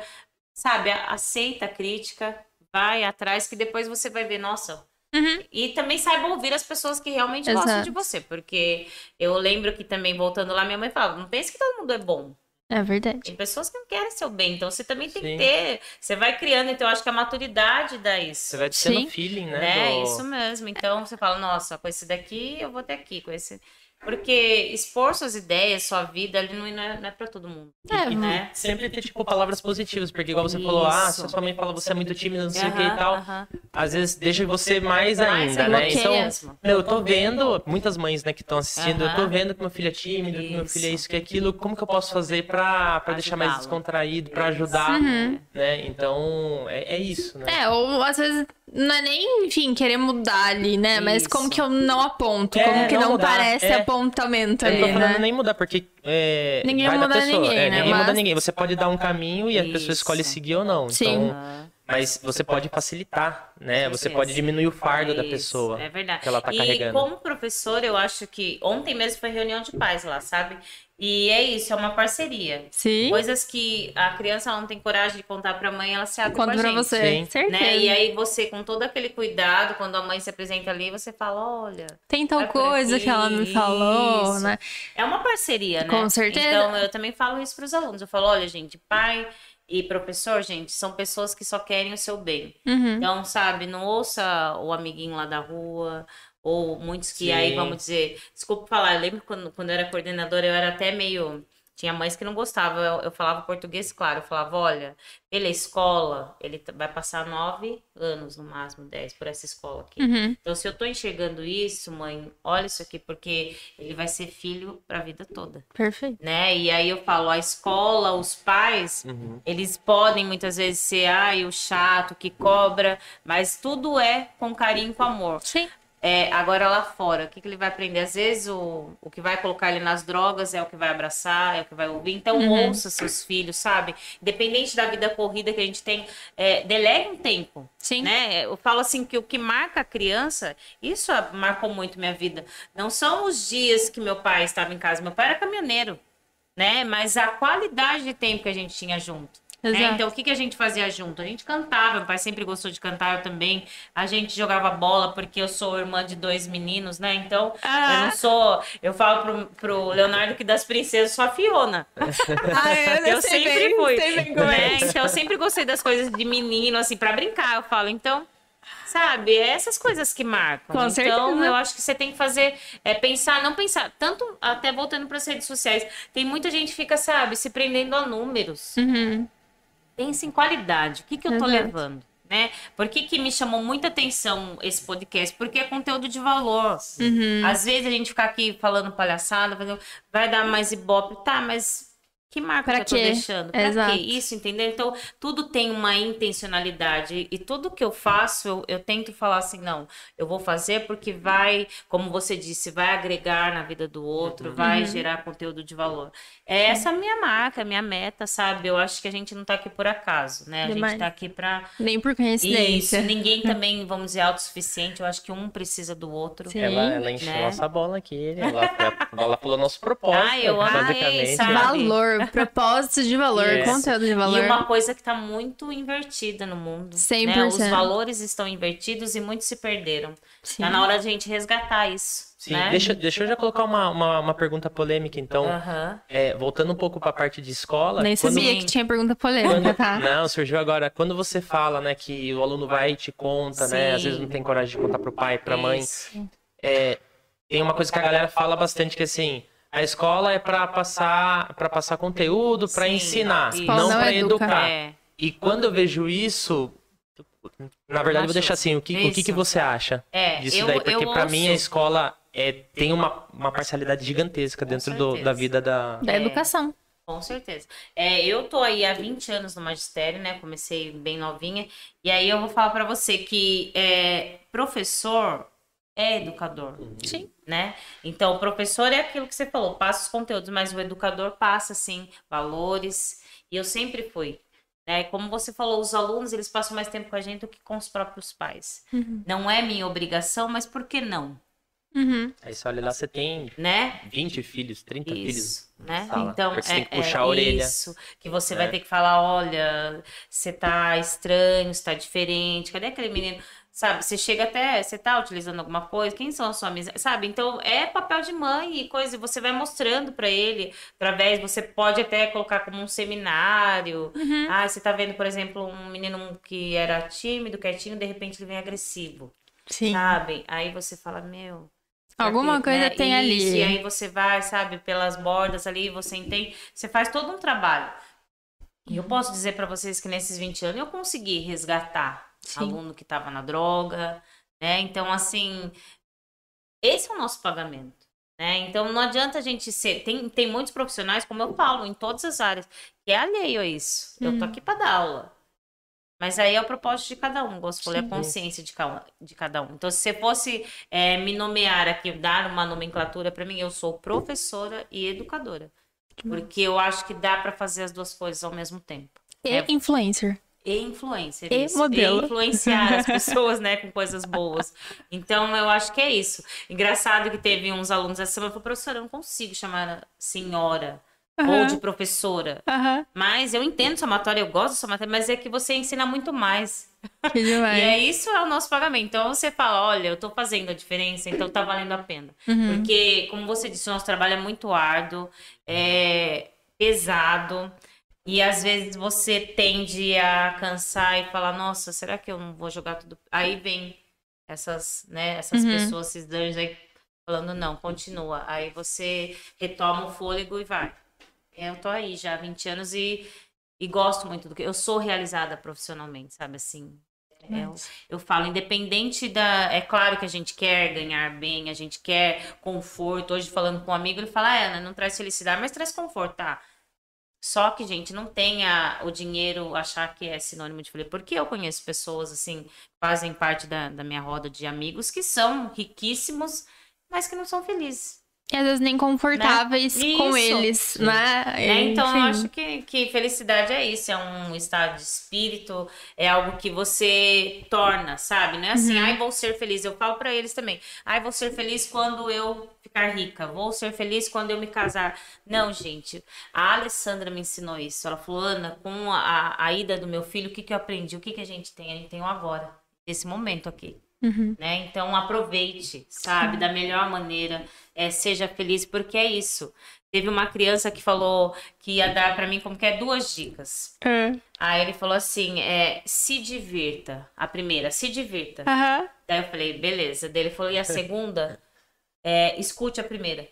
[SPEAKER 3] Sabe, a- aceita a crítica, vai atrás, que depois você vai ver, nossa.
[SPEAKER 1] Uhum.
[SPEAKER 3] E também saiba ouvir as pessoas que realmente gostam
[SPEAKER 1] Exato.
[SPEAKER 3] de você. Porque eu lembro que também, voltando lá, minha mãe falava, não pense que todo mundo é bom.
[SPEAKER 1] É verdade.
[SPEAKER 3] Tem pessoas que não querem seu bem, então você também tem
[SPEAKER 2] Sim.
[SPEAKER 3] que ter. Você vai criando, então eu acho que a maturidade dá isso.
[SPEAKER 2] Você vai tendo
[SPEAKER 1] Sim.
[SPEAKER 2] feeling, né?
[SPEAKER 3] Né?
[SPEAKER 2] do-
[SPEAKER 3] Isso mesmo. Então você fala, nossa, com esse daqui eu vou ter aqui, com esse. Porque expor suas ideias, sua vida, ali não é, não é pra todo mundo.
[SPEAKER 1] É,
[SPEAKER 2] E
[SPEAKER 3] né?
[SPEAKER 2] sempre ter, tipo, palavras positivas, porque igual você falou, ah,
[SPEAKER 3] Isso.
[SPEAKER 2] se a sua mãe fala você é muito tímida, não sei o que e tal,
[SPEAKER 3] aham.
[SPEAKER 2] às vezes deixa você mais ainda, né? Então,
[SPEAKER 3] mesmo.
[SPEAKER 2] meu, eu tô vendo, muitas mães, né, que estão assistindo, eu tô vendo que meu filho é tímido, que meu filho é
[SPEAKER 3] Isso.
[SPEAKER 2] isso, que é aquilo, como que eu posso fazer pra, pra deixar mais descontraído, pra ajudar,
[SPEAKER 1] Uhum.
[SPEAKER 2] né? Então, é, é isso, né?
[SPEAKER 1] É, ou às vezes não é nem, enfim, querer mudar ali, né? Mas
[SPEAKER 3] Isso.
[SPEAKER 1] como que eu não aponto?
[SPEAKER 2] É,
[SPEAKER 1] como que
[SPEAKER 2] não
[SPEAKER 1] não, parece
[SPEAKER 2] é.
[SPEAKER 1] apontamento
[SPEAKER 2] Eu não tô
[SPEAKER 1] ali,
[SPEAKER 2] falando
[SPEAKER 1] né?
[SPEAKER 2] nem mudar, porque é,
[SPEAKER 1] Ninguém
[SPEAKER 2] vai da
[SPEAKER 1] muda
[SPEAKER 2] pessoa.
[SPEAKER 1] ninguém,
[SPEAKER 2] é,
[SPEAKER 1] né?
[SPEAKER 2] Ninguém muda
[SPEAKER 1] Mas-
[SPEAKER 2] ninguém. Você pode dar um caminho e a pessoa
[SPEAKER 3] Isso.
[SPEAKER 2] escolhe seguir ou não.
[SPEAKER 1] Sim.
[SPEAKER 2] Então, mas você pode facilitar, né? Você pode diminuir o fardo da
[SPEAKER 3] Isso,
[SPEAKER 2] pessoa
[SPEAKER 3] É verdade.
[SPEAKER 2] que ela tá
[SPEAKER 3] e
[SPEAKER 2] carregando.
[SPEAKER 3] como professor, eu acho que ontem mesmo foi reunião de pais lá, sabe? E é isso, é uma parceria.
[SPEAKER 1] Sim.
[SPEAKER 3] Coisas que a criança não tem coragem de contar pra mãe, ela se abre
[SPEAKER 1] Conto
[SPEAKER 3] com a
[SPEAKER 1] pra
[SPEAKER 3] gente.
[SPEAKER 1] você.
[SPEAKER 2] Sim.
[SPEAKER 1] Certeza.
[SPEAKER 3] Né? E aí você, com todo aquele cuidado, quando a mãe se apresenta ali, você fala, olha,
[SPEAKER 1] Tem tal
[SPEAKER 3] por
[SPEAKER 1] coisa que ela me falou,
[SPEAKER 3] isso.
[SPEAKER 1] né?
[SPEAKER 3] é uma parceria, né?
[SPEAKER 1] Com certeza.
[SPEAKER 3] Então eu também falo isso pros alunos. Eu falo, olha, gente, pai e professor, gente, são pessoas que só querem o seu bem.
[SPEAKER 1] Uhum.
[SPEAKER 3] Então, sabe, não ouça o amiguinho lá da rua, ou muitos que
[SPEAKER 2] Sim.
[SPEAKER 3] aí, vamos dizer, desculpa falar, eu lembro quando, quando eu era coordenadora, eu era até meio Tinha mães que não gostavam. Eu, eu falava português, claro. Eu falava, olha, pela escola, ele vai passar nove anos, no máximo, dez, por essa escola aqui.
[SPEAKER 1] Uhum.
[SPEAKER 3] Então, se eu tô enxergando isso, mãe, olha isso aqui, porque ele vai ser filho pra vida toda,
[SPEAKER 1] Perfeito.
[SPEAKER 3] né? E aí eu falo, a escola, os pais,
[SPEAKER 2] Uhum.
[SPEAKER 3] eles podem muitas vezes ser, ai, o chato que cobra, mas tudo é com carinho e com amor.
[SPEAKER 1] Sim.
[SPEAKER 3] É, agora lá fora, o que, que ele vai aprender? Às vezes o, o que vai colocar ele nas drogas é o que vai abraçar, é o que vai ouvir. Então
[SPEAKER 1] Uhum.
[SPEAKER 3] ouça seus filhos, sabe? Independente da vida corrida que a gente tem, é, delegue um tempo.
[SPEAKER 1] Sim.
[SPEAKER 3] Né? Eu falo assim que o que marca a criança, isso a- marcou muito minha vida. Não são os dias que meu pai estava em casa, meu pai era caminhoneiro, né? Mas a qualidade de tempo que a gente tinha junto. Né? Então, o que, que a gente fazia junto? A gente cantava, meu pai sempre gostou de cantar, eu também. A gente jogava bola, porque eu sou irmã de dois meninos, né? Então, eu
[SPEAKER 1] Ah.
[SPEAKER 3] não sou. Eu falo pro, pro Leonardo que das princesas sou a Fiona. <laughs>
[SPEAKER 1] Ah,
[SPEAKER 3] Eu
[SPEAKER 1] sei
[SPEAKER 3] sempre
[SPEAKER 1] bem,
[SPEAKER 3] fui.
[SPEAKER 1] é
[SPEAKER 3] né? Então, eu sempre gostei das coisas de menino, assim, pra brincar, eu falo. Então, sabe, é essas coisas que marcam.
[SPEAKER 1] Com
[SPEAKER 3] então,
[SPEAKER 1] certeza.
[SPEAKER 3] eu acho que você tem que fazer, é pensar, não pensar, tanto até voltando para as redes sociais, tem muita gente que fica, sabe, se prendendo a números.
[SPEAKER 1] Uhum.
[SPEAKER 3] Pensa em qualidade. O que, que eu tô
[SPEAKER 1] Exato.
[SPEAKER 3] levando? Né? Por que, que me chamou muita atenção esse podcast? Porque é conteúdo de valor.
[SPEAKER 1] Uhum.
[SPEAKER 3] Às vezes a gente ficar aqui falando palhaçada, vai dar mais ibope, tá, mas que marca
[SPEAKER 1] Pra
[SPEAKER 3] que eu tô
[SPEAKER 1] quê?
[SPEAKER 3] deixando? Pra
[SPEAKER 1] Exato.
[SPEAKER 3] quê? Isso, entendeu? Então, tudo tem uma intencionalidade e tudo que eu faço, eu, eu tento falar assim, não, eu vou fazer porque vai, como você disse, vai agregar na vida do outro, vai
[SPEAKER 1] Uhum.
[SPEAKER 3] gerar conteúdo de valor. É essa a minha marca, a minha meta, sabe? Eu acho que a gente não tá aqui por acaso, né? A
[SPEAKER 1] Demais.
[SPEAKER 3] gente tá aqui pra
[SPEAKER 1] Nem por
[SPEAKER 3] isso.
[SPEAKER 1] coincidência.
[SPEAKER 3] Ninguém <laughs> também, vamos dizer, é autossuficiente. Eu acho que um precisa do outro.
[SPEAKER 1] Sim.
[SPEAKER 2] Ela, ela encheu
[SPEAKER 3] né?
[SPEAKER 2] nossa bola aqui. Ela, ela falou nosso propósito.
[SPEAKER 3] Ah, eu amei, sabe?
[SPEAKER 1] Valor, <laughs> propósito de valor,
[SPEAKER 2] Yes.
[SPEAKER 1] conteúdo de
[SPEAKER 3] E
[SPEAKER 1] valor.
[SPEAKER 3] uma coisa que tá muito invertida no mundo.
[SPEAKER 1] 100%.
[SPEAKER 3] Né? Os valores estão invertidos e muitos se perderam.
[SPEAKER 1] Sim.
[SPEAKER 3] Tá na hora de a gente resgatar isso.
[SPEAKER 2] Sim,
[SPEAKER 3] né?
[SPEAKER 2] deixa, deixa eu já colocar uma, uma, uma pergunta polêmica, então. É, voltando um pouco para a parte de escola.
[SPEAKER 1] Nem
[SPEAKER 2] quando-
[SPEAKER 1] sabia que tinha pergunta polêmica,
[SPEAKER 2] quando-
[SPEAKER 1] tá?
[SPEAKER 2] Não, surgiu agora. Quando você fala, né, que o aluno vai e te conta, né? Às
[SPEAKER 3] Sim.
[SPEAKER 2] vezes não tem coragem de contar pro pai, pra mãe.
[SPEAKER 3] Isso.
[SPEAKER 2] É, tem uma coisa que a galera fala bastante que assim, a escola é para passar, para passar conteúdo, para ensinar,
[SPEAKER 3] isso.
[SPEAKER 2] não
[SPEAKER 1] Não
[SPEAKER 2] para
[SPEAKER 1] educa.
[SPEAKER 2] educar.
[SPEAKER 3] É.
[SPEAKER 2] E quando eu vejo isso, na verdade eu vou deixar assim, o que, o que, que
[SPEAKER 3] Isso.
[SPEAKER 2] você acha
[SPEAKER 3] É,
[SPEAKER 2] disso
[SPEAKER 3] eu-
[SPEAKER 2] daí? Porque pra mim a escola é, tem uma, uma parcialidade gigantesca dentro do- da vida da...
[SPEAKER 1] Da
[SPEAKER 3] É.
[SPEAKER 1] educação.
[SPEAKER 3] Com certeza. É, eu tô aí há 20 anos no magistério, né? Comecei bem novinha. E aí eu vou falar pra você que é, professor é educador.
[SPEAKER 1] Sim.
[SPEAKER 3] Né? Então, o professor é aquilo que você falou, passa os conteúdos, mas o educador passa, sim, valores. E eu sempre fui. Né? Como você falou, os alunos, eles passam mais tempo com a gente do que com os próprios pais.
[SPEAKER 1] Uhum.
[SPEAKER 3] Não é minha obrigação, mas por que não?
[SPEAKER 1] Uhum.
[SPEAKER 2] Aí você olha lá, você tem
[SPEAKER 3] Né?
[SPEAKER 2] 20 filhos, 30 filhos.
[SPEAKER 3] Isso, né?
[SPEAKER 2] sala.
[SPEAKER 3] Então,
[SPEAKER 2] você
[SPEAKER 3] é,
[SPEAKER 2] tem que puxar
[SPEAKER 3] é
[SPEAKER 2] a orelha.
[SPEAKER 3] isso. Que você
[SPEAKER 2] né?
[SPEAKER 3] vai ter que falar, olha, você tá estranho, você tá diferente. Cadê aquele menino? Sabe, você chega até, você tá utilizando alguma coisa, quem são as suas amizades? Sabe? Então, é papel de mãe e coisa, e você vai mostrando pra ele, através, você pode até colocar como um seminário.
[SPEAKER 1] Uhum.
[SPEAKER 3] Ah, você tá vendo, por exemplo, um menino que era tímido, quietinho, de repente ele vem agressivo,
[SPEAKER 1] Sim.
[SPEAKER 3] sabe? Aí você fala, meu,
[SPEAKER 1] Alguma
[SPEAKER 3] que,
[SPEAKER 1] coisa
[SPEAKER 3] né,
[SPEAKER 1] tem
[SPEAKER 3] isso,
[SPEAKER 1] ali.
[SPEAKER 3] E aí você vai, sabe, pelas bordas ali, você entende, você faz todo um trabalho. E
[SPEAKER 1] Uhum.
[SPEAKER 3] eu posso dizer pra vocês que nesses 20 anos eu consegui resgatar
[SPEAKER 1] Sim.
[SPEAKER 3] aluno que tava na droga, né? Então, assim, esse é o nosso pagamento. Né? Então não adianta a gente ser. Tem, tem muitos profissionais, como eu falo, em todas as áreas, que é alheio a isso. Eu tô
[SPEAKER 1] Uhum.
[SPEAKER 3] aqui para dar aula. Mas aí é o propósito de cada um, gosto de falar, é a
[SPEAKER 1] Sim.
[SPEAKER 3] consciência de cada, de cada um. Então, se você fosse é, me nomear aqui, dar uma nomenclatura para mim, eu sou professora e educadora. Porque eu acho que dá para fazer as duas coisas ao mesmo tempo.
[SPEAKER 1] E
[SPEAKER 3] É.
[SPEAKER 1] influencer.
[SPEAKER 3] E influencer.
[SPEAKER 1] E
[SPEAKER 3] isso.
[SPEAKER 1] modelo.
[SPEAKER 3] E influenciar as <laughs> pessoas, né, com coisas boas. Então, eu acho que é isso. Engraçado que teve uns alunos essa semana, falou, professora, eu não consigo chamar senhora ou
[SPEAKER 1] Aham.
[SPEAKER 3] de professora.
[SPEAKER 1] Aham.
[SPEAKER 3] Mas eu entendo sua matéria, eu gosto da sua matéria, mas é que você ensina muito mais.
[SPEAKER 1] Que <laughs>
[SPEAKER 3] E
[SPEAKER 1] demais.
[SPEAKER 3] é isso é o nosso pagamento. Então você fala, olha, eu tô fazendo a diferença, então tá valendo a pena.
[SPEAKER 1] Uhum.
[SPEAKER 3] Porque, como você disse, o nosso trabalho é muito árduo, é pesado. E às vezes você tende a cansar e falar, nossa, será que eu não vou jogar tudo? Aí vem essas, né, essas
[SPEAKER 1] Uhum.
[SPEAKER 3] pessoas, esses anjos aí falando, não, continua. Aí você retoma o fôlego e vai. Eu tô aí já há 20 anos e, e gosto muito do que. Eu sou realizada profissionalmente, sabe assim? É, eu, eu falo, independente da. É claro que a gente quer ganhar bem, a gente quer conforto. Hoje, falando com um amigo, ele fala: ah, Ana, não traz felicidade, mas traz conforto, tá? Só que, gente, não tenha o dinheiro achar que é sinônimo de felicidade. Porque eu conheço pessoas, assim, fazem parte da, da minha roda de amigos que são riquíssimos, mas que não são felizes.
[SPEAKER 1] E às vezes nem confortáveis
[SPEAKER 3] Né?
[SPEAKER 1] com eles, né?
[SPEAKER 3] Né? Então, eu
[SPEAKER 1] Enfim.
[SPEAKER 3] acho que, que felicidade é isso, é um estado de espírito, é algo que você torna, sabe? Não é assim,
[SPEAKER 1] Uhum.
[SPEAKER 3] ai, vou ser feliz. Eu falo pra eles também, ai, vou ser feliz quando eu ficar rica, vou ser feliz quando eu me casar. Não, gente, a Alessandra me ensinou isso. Ela falou, Ana, com a, a ida do meu filho, o que, que eu aprendi? O que, que a gente tem? A gente tem o agora, esse momento aqui
[SPEAKER 1] Uhum.
[SPEAKER 3] né? Então aproveite, sabe, da melhor maneira, é, seja feliz, porque é isso. Teve uma criança que falou que ia dar pra mim como que é duas dicas.
[SPEAKER 1] É.
[SPEAKER 3] Aí ele falou assim, é, se divirta. A primeira, se divirta.
[SPEAKER 1] Aham.
[SPEAKER 3] Daí eu falei, beleza. Daí ele falou, e a segunda, é, escute a primeira.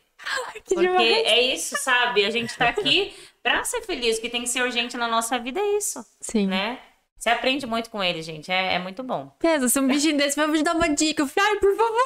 [SPEAKER 1] Que
[SPEAKER 3] Porque
[SPEAKER 1] demais.
[SPEAKER 3] é isso, sabe? A gente tá aqui pra ser feliz. O que tem que ser urgente na nossa vida é isso,
[SPEAKER 1] Sim.
[SPEAKER 3] né? Você aprende muito com ele, gente. É, é muito bom.
[SPEAKER 1] Pensa, se um bichinho desse vai me dar uma dica, eu falei, ai, por favor,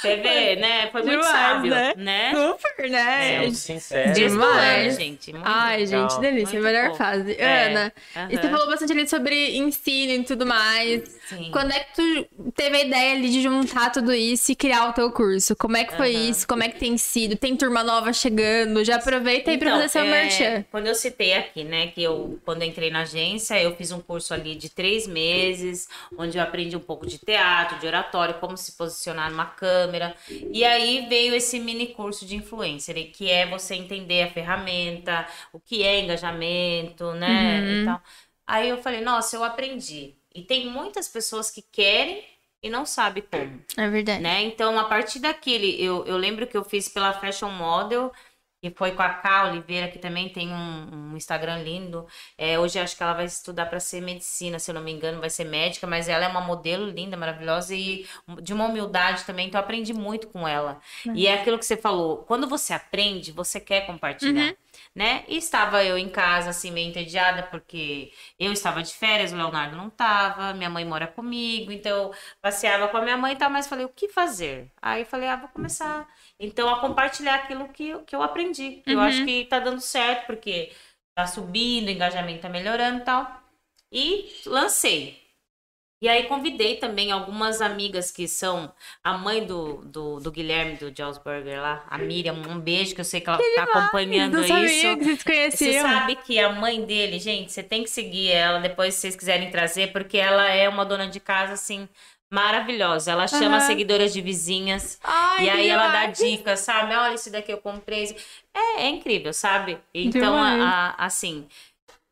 [SPEAKER 3] Você vê, né? Foi muito
[SPEAKER 1] Demais,
[SPEAKER 3] sábio,
[SPEAKER 1] né?
[SPEAKER 3] né?
[SPEAKER 1] super, né?
[SPEAKER 2] Sendo sincero.
[SPEAKER 1] Demais.
[SPEAKER 3] gente. Muito
[SPEAKER 1] Ai,
[SPEAKER 2] legal.
[SPEAKER 1] gente, delícia,
[SPEAKER 3] Muito
[SPEAKER 1] melhor fase.
[SPEAKER 3] É,
[SPEAKER 1] Ana, e você falou bastante ali sobre ensino e tudo mais.
[SPEAKER 3] Sim.
[SPEAKER 1] Quando é que tu teve a ideia ali de juntar tudo isso e criar o teu curso? Como é que foi
[SPEAKER 3] Aham.
[SPEAKER 1] isso? Como é que tem sido? Tem turma nova chegando? Já aproveita aí pra
[SPEAKER 3] Então,
[SPEAKER 1] fazer seu
[SPEAKER 3] é,
[SPEAKER 1] merchan.
[SPEAKER 3] Quando eu citei aqui, né, que eu, quando eu entrei na agência, eu fiz um curso ali de três meses, onde eu aprendi um pouco de teatro, de oratório, como se posicionar numa câmera. E aí veio esse mini curso de influencer, que é você entender a ferramenta, o que é engajamento, né,
[SPEAKER 1] Uhum.
[SPEAKER 3] e tal. Aí eu falei, nossa, eu aprendi. E tem muitas pessoas que querem e não sabem como
[SPEAKER 1] É verdade.
[SPEAKER 3] né? Então, a partir daquele, eu, eu lembro que eu fiz pela Fashion Model, que foi com a Ká Oliveira, que também tem um, um Instagram lindo. É, hoje acho que ela vai estudar para ser medicina, se eu não me engano, vai ser médica, mas ela é uma modelo linda, maravilhosa e de uma humildade também, então eu aprendi muito com ela. E é aquilo que você falou, quando você aprende, você quer compartilhar. Né? E estava eu em casa, assim, meio entediada, porque eu estava de férias, o Leonardo não estava, minha mãe mora comigo, então eu passeava com a minha mãe e tal, mas falei, o que fazer? Aí falei, ah, vou começar, então, a compartilhar aquilo que, eu- que eu aprendi. Eu
[SPEAKER 1] Uhum.
[SPEAKER 3] acho que tá dando certo, porque tá subindo, o engajamento tá melhorando e tal. E lancei. E aí convidei também algumas amigas que são a mãe do, do, do Guilherme, do Jaws Burger lá, a Miriam, um beijo, que eu sei que ela tá acompanhando
[SPEAKER 1] não sabia
[SPEAKER 3] isso.
[SPEAKER 1] que vocês
[SPEAKER 3] Você sabe que a mãe dele, gente, você tem que seguir ela depois se vocês quiserem trazer, porque ela é uma dona de casa, assim, maravilhosa. Ela chama as seguidoras de vizinhas.
[SPEAKER 1] Ai,
[SPEAKER 3] e
[SPEAKER 1] que
[SPEAKER 3] aí ela dá
[SPEAKER 1] demais.
[SPEAKER 3] dicas, sabe? Olha, esse daqui eu comprei. É, é incrível, sabe? Então,
[SPEAKER 1] Demais.
[SPEAKER 3] a- a- assim,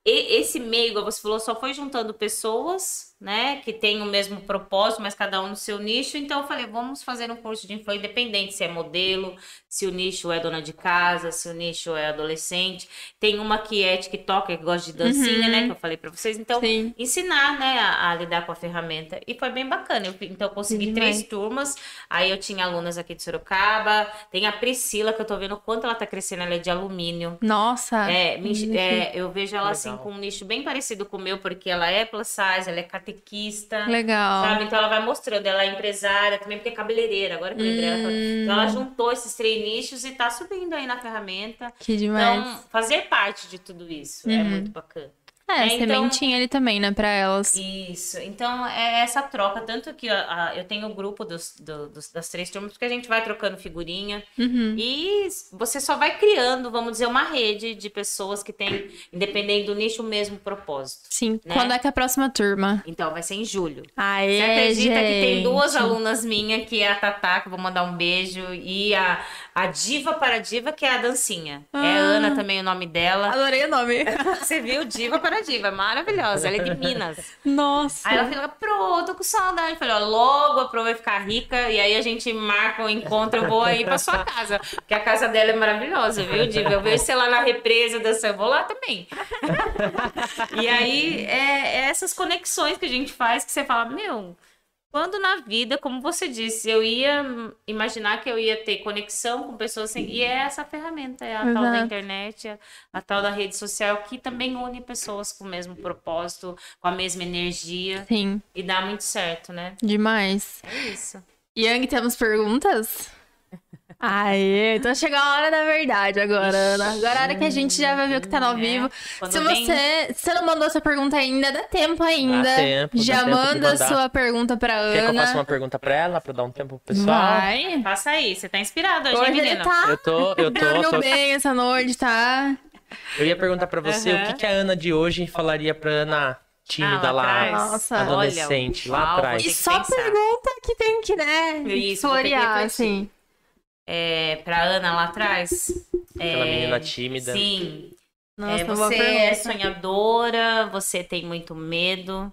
[SPEAKER 3] e- esse meio, igual você falou, só foi juntando pessoas, né, que tem o mesmo propósito, mas cada um no seu nicho. Então, eu falei, vamos fazer um curso de influência independente, se é modelo, se o nicho é dona de casa, se o nicho é adolescente. Tem uma que é TikToker, que gosta de dancinha,
[SPEAKER 1] Uhum.
[SPEAKER 3] né, que eu falei pra vocês. Então,
[SPEAKER 1] Sim.
[SPEAKER 3] ensinar, né, a, a lidar com a ferramenta. E foi bem bacana. Eu, então, eu consegui
[SPEAKER 1] Demais.
[SPEAKER 3] três turmas. Aí eu tinha alunas aqui de Sorocaba. Tem a Priscila, que eu tô vendo o quanto ela tá crescendo. Ela é de alumínio.
[SPEAKER 1] Nossa.
[SPEAKER 3] É, me- é, eu vejo ela assim
[SPEAKER 2] Legal.
[SPEAKER 3] com um nicho bem parecido com o meu, porque ela é plus size, ela é catequista.
[SPEAKER 1] Legal.
[SPEAKER 3] Sabe? Então ela vai mostrando, ela é empresária também, porque é cabeleireira, agora que eu lembrei. ela
[SPEAKER 1] Hum.
[SPEAKER 3] Então ela juntou esses três nichos e tá subindo aí na ferramenta.
[SPEAKER 1] Que demais.
[SPEAKER 3] Então, fazer parte de tudo isso é
[SPEAKER 1] Uhum.
[SPEAKER 3] muito bacana.
[SPEAKER 1] É,
[SPEAKER 3] é, então-
[SPEAKER 1] sementinha ali também, né, pra elas.
[SPEAKER 3] Isso. Então, é essa troca. Tanto que a- a- eu tenho o grupo dos, do- dos- das três turmas, porque a gente vai trocando figurinha.
[SPEAKER 1] Uhum.
[SPEAKER 3] E você só vai criando, vamos dizer, uma rede de pessoas que têm, independente do nicho, o mesmo propósito.
[SPEAKER 1] Sim.
[SPEAKER 3] né?
[SPEAKER 1] Quando é que é a próxima turma?
[SPEAKER 3] Então, vai ser em julho.
[SPEAKER 1] Aê,
[SPEAKER 3] Você acredita que tem duas
[SPEAKER 1] gente.
[SPEAKER 3] alunas minhas, que é a Tatá, que eu vou mandar um beijo, e a, a Diva para Diva, que é a dancinha. É
[SPEAKER 1] Ah.
[SPEAKER 3] Ana também o nome dela.
[SPEAKER 1] Adorei o nome. <laughs>
[SPEAKER 3] Você viu? Diva para Diva, maravilhosa. Ela é de <laughs> Minas.
[SPEAKER 1] Nossa.
[SPEAKER 3] Aí ela fica, pro, tô com saudade. Eu falei, ó, logo a Pro vai ficar rica e aí a gente marca o encontro, eu vou aí pra sua casa. Porque a casa dela é maravilhosa, viu, Diva? Eu vejo você lá na represa dançando, eu vou lá também. <laughs> e aí é, é essas conexões que a gente faz que você fala, meu, Quando na vida, como você disse, eu ia imaginar que eu ia ter conexão com pessoas assim, e é essa ferramenta, é a tal da
[SPEAKER 1] Exato.
[SPEAKER 3] internet, a, a tal da rede social, que também une pessoas com o mesmo propósito, com a mesma energia,
[SPEAKER 1] Sim,
[SPEAKER 3] e dá muito certo, né?
[SPEAKER 1] demais.
[SPEAKER 3] É isso.
[SPEAKER 1] Yang, temos perguntas? Aê, então chegou a hora da verdade agora, Ana. Agora é a hora que a gente já vai ver o que tá no ao
[SPEAKER 3] É.
[SPEAKER 1] vivo.
[SPEAKER 3] Quando
[SPEAKER 1] Se
[SPEAKER 3] vem-
[SPEAKER 1] você, se você não mandou sua pergunta ainda, dá tempo ainda.
[SPEAKER 2] Dá tempo, dá
[SPEAKER 1] já
[SPEAKER 2] tempo de
[SPEAKER 1] manda sua pergunta pra Ana.
[SPEAKER 2] Quer que eu faça uma pergunta pra ela, pra dar um tempo pro pessoal?
[SPEAKER 1] Vai.
[SPEAKER 3] Passa aí, você tá inspirado hoje,
[SPEAKER 1] Hoje
[SPEAKER 3] hein,
[SPEAKER 1] ele
[SPEAKER 3] menino?
[SPEAKER 1] tá
[SPEAKER 2] Eu tô, eu tô,
[SPEAKER 1] dormiu
[SPEAKER 2] tô-
[SPEAKER 1] bem essa noite, tá?
[SPEAKER 2] Eu ia perguntar pra você
[SPEAKER 3] Aham.
[SPEAKER 2] o que, que a Ana de hoje falaria pra Ana tímida
[SPEAKER 3] Ah, lá
[SPEAKER 2] lá?
[SPEAKER 1] Nossa.
[SPEAKER 2] adolescente,
[SPEAKER 3] Olha,
[SPEAKER 2] lá
[SPEAKER 3] uau,
[SPEAKER 2] atrás.
[SPEAKER 1] E só
[SPEAKER 3] pensar.
[SPEAKER 1] pergunta que tem que, né?
[SPEAKER 3] Isso,
[SPEAKER 1] florear, assim.
[SPEAKER 3] É, pra Ana lá atrás.
[SPEAKER 2] Aquela
[SPEAKER 3] é,
[SPEAKER 2] menina tímida.
[SPEAKER 3] Sim,
[SPEAKER 1] Nossa,
[SPEAKER 3] É, você
[SPEAKER 1] pergunta.
[SPEAKER 3] é sonhadora, você tem muito medo,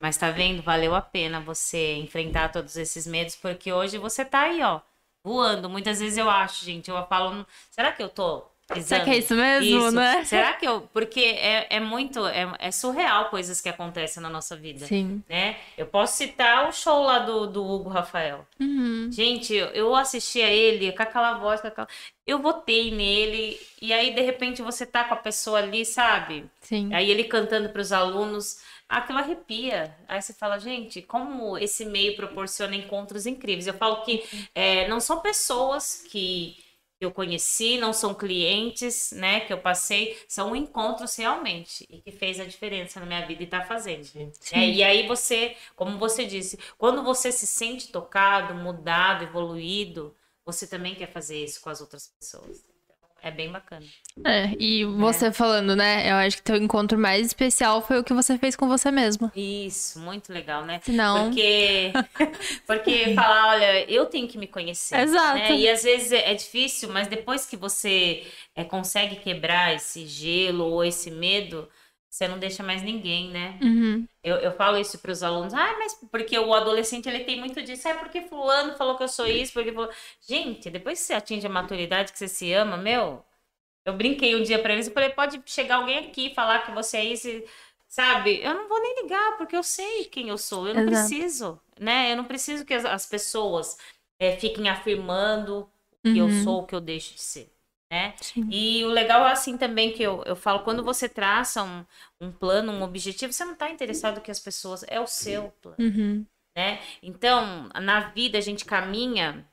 [SPEAKER 3] mas tá vendo? Valeu a pena você enfrentar todos esses medos, porque hoje você tá aí, ó, voando. Muitas vezes eu acho, gente, eu falo, será que eu tô
[SPEAKER 1] Será que é isso mesmo,
[SPEAKER 3] Isso.
[SPEAKER 1] né?
[SPEAKER 3] Será que eu. Porque é, é muito. É, é surreal coisas que acontecem na nossa vida.
[SPEAKER 1] Sim.
[SPEAKER 3] Né? Eu posso citar o show lá do, do Hugo Rafael.
[SPEAKER 1] Uhum.
[SPEAKER 3] Gente, eu- eu assistia ele com aquela voz, com aquela... eu votei nele, e aí de repente você tá com a pessoa ali, sabe?
[SPEAKER 1] Sim.
[SPEAKER 3] Aí ele cantando para os alunos, aquilo arrepia. Aí você fala, gente, como esse meio proporciona encontros incríveis. Eu falo que é, não são pessoas que eu conheci, não são clientes, né, que eu passei, são encontros realmente e que fez a diferença na minha vida e tá fazendo. É, e aí você, como você disse, quando você se sente tocado, mudado, evoluído, você também quer fazer isso com as outras pessoas. É bem bacana.
[SPEAKER 1] É, e você falando, né? Eu acho que teu encontro mais especial foi o que você fez com você mesmo.
[SPEAKER 3] Isso, muito legal, né?
[SPEAKER 1] Senão.
[SPEAKER 3] Porque, <laughs> porque falar, olha, eu tenho que me conhecer.
[SPEAKER 1] Exato.
[SPEAKER 3] né? E às vezes é é difícil, mas depois que você é, consegue quebrar esse gelo ou esse medo, você não deixa mais ninguém, né?
[SPEAKER 1] Uhum.
[SPEAKER 3] Eu, eu falo isso para os alunos, ah, mas porque o adolescente ele tem muito disso, é porque fulano falou que eu sou isso, porque fulano... Gente, depois que você atinge a maturidade, que você se ama, meu, eu brinquei um dia para eles, eu falei, pode chegar alguém aqui e falar que você é isso, sabe? Eu não vou nem ligar, porque eu sei quem eu sou, eu não
[SPEAKER 1] Exato.
[SPEAKER 3] preciso, né? Eu não preciso que as, as pessoas eh, fiquem afirmando que eu
[SPEAKER 1] Uhum.
[SPEAKER 3] sou o que eu deixo de ser, né? E o legal é assim também que eu, eu falo, quando você traça um, um plano, um objetivo, você não está interessado que as pessoas. É o seu plano,
[SPEAKER 1] Uhum.
[SPEAKER 3] né? Então, na vida a gente caminha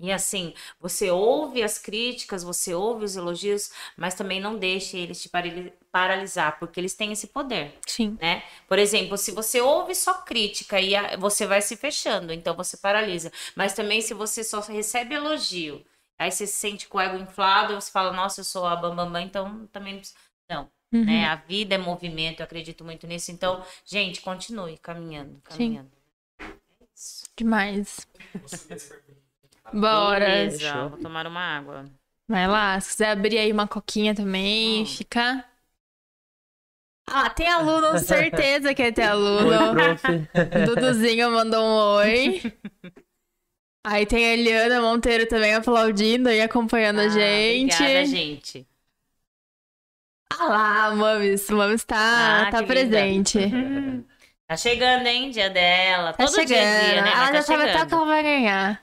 [SPEAKER 3] e assim, você ouve as críticas, você ouve os elogios, mas também não deixe eles te parali- paralisar, porque eles têm esse poder
[SPEAKER 1] Sim.
[SPEAKER 3] né? Por exemplo, se você ouve só crítica e você vai se fechando, então você paralisa. Mas também se você só recebe elogio, aí você se sente com o ego inflado, você fala, nossa, eu sou a bambambam, então também não precisa. Não,
[SPEAKER 1] Uhum.
[SPEAKER 3] né? A vida é movimento, eu acredito muito nisso. Então, gente, continue caminhando, caminhando.
[SPEAKER 1] Demais. <laughs> Bora.
[SPEAKER 3] Beleza, vou tomar uma água.
[SPEAKER 1] Vai lá. Se quiser abrir aí uma coquinha também,
[SPEAKER 3] Hum.
[SPEAKER 1] fica. Ah, tem aluno, certeza que é ter
[SPEAKER 2] Oi,
[SPEAKER 1] aluno.
[SPEAKER 2] prof. <laughs>
[SPEAKER 1] Duduzinho mandou um oi. <laughs> Aí tem a Eliana Monteiro também aplaudindo e acompanhando a
[SPEAKER 3] Ah,
[SPEAKER 1] gente.
[SPEAKER 3] Obrigada, gente.
[SPEAKER 1] Ah lá, Mamis. Mamis tá,
[SPEAKER 3] Ah,
[SPEAKER 1] tá presente. <laughs>
[SPEAKER 3] Tá chegando, hein? Dia dela.
[SPEAKER 1] Tá
[SPEAKER 3] Todo
[SPEAKER 1] chegando.
[SPEAKER 3] dia é dia, né?
[SPEAKER 1] Ela
[SPEAKER 3] Mas
[SPEAKER 1] já
[SPEAKER 3] tá
[SPEAKER 1] sabe até que ela vai ganhar.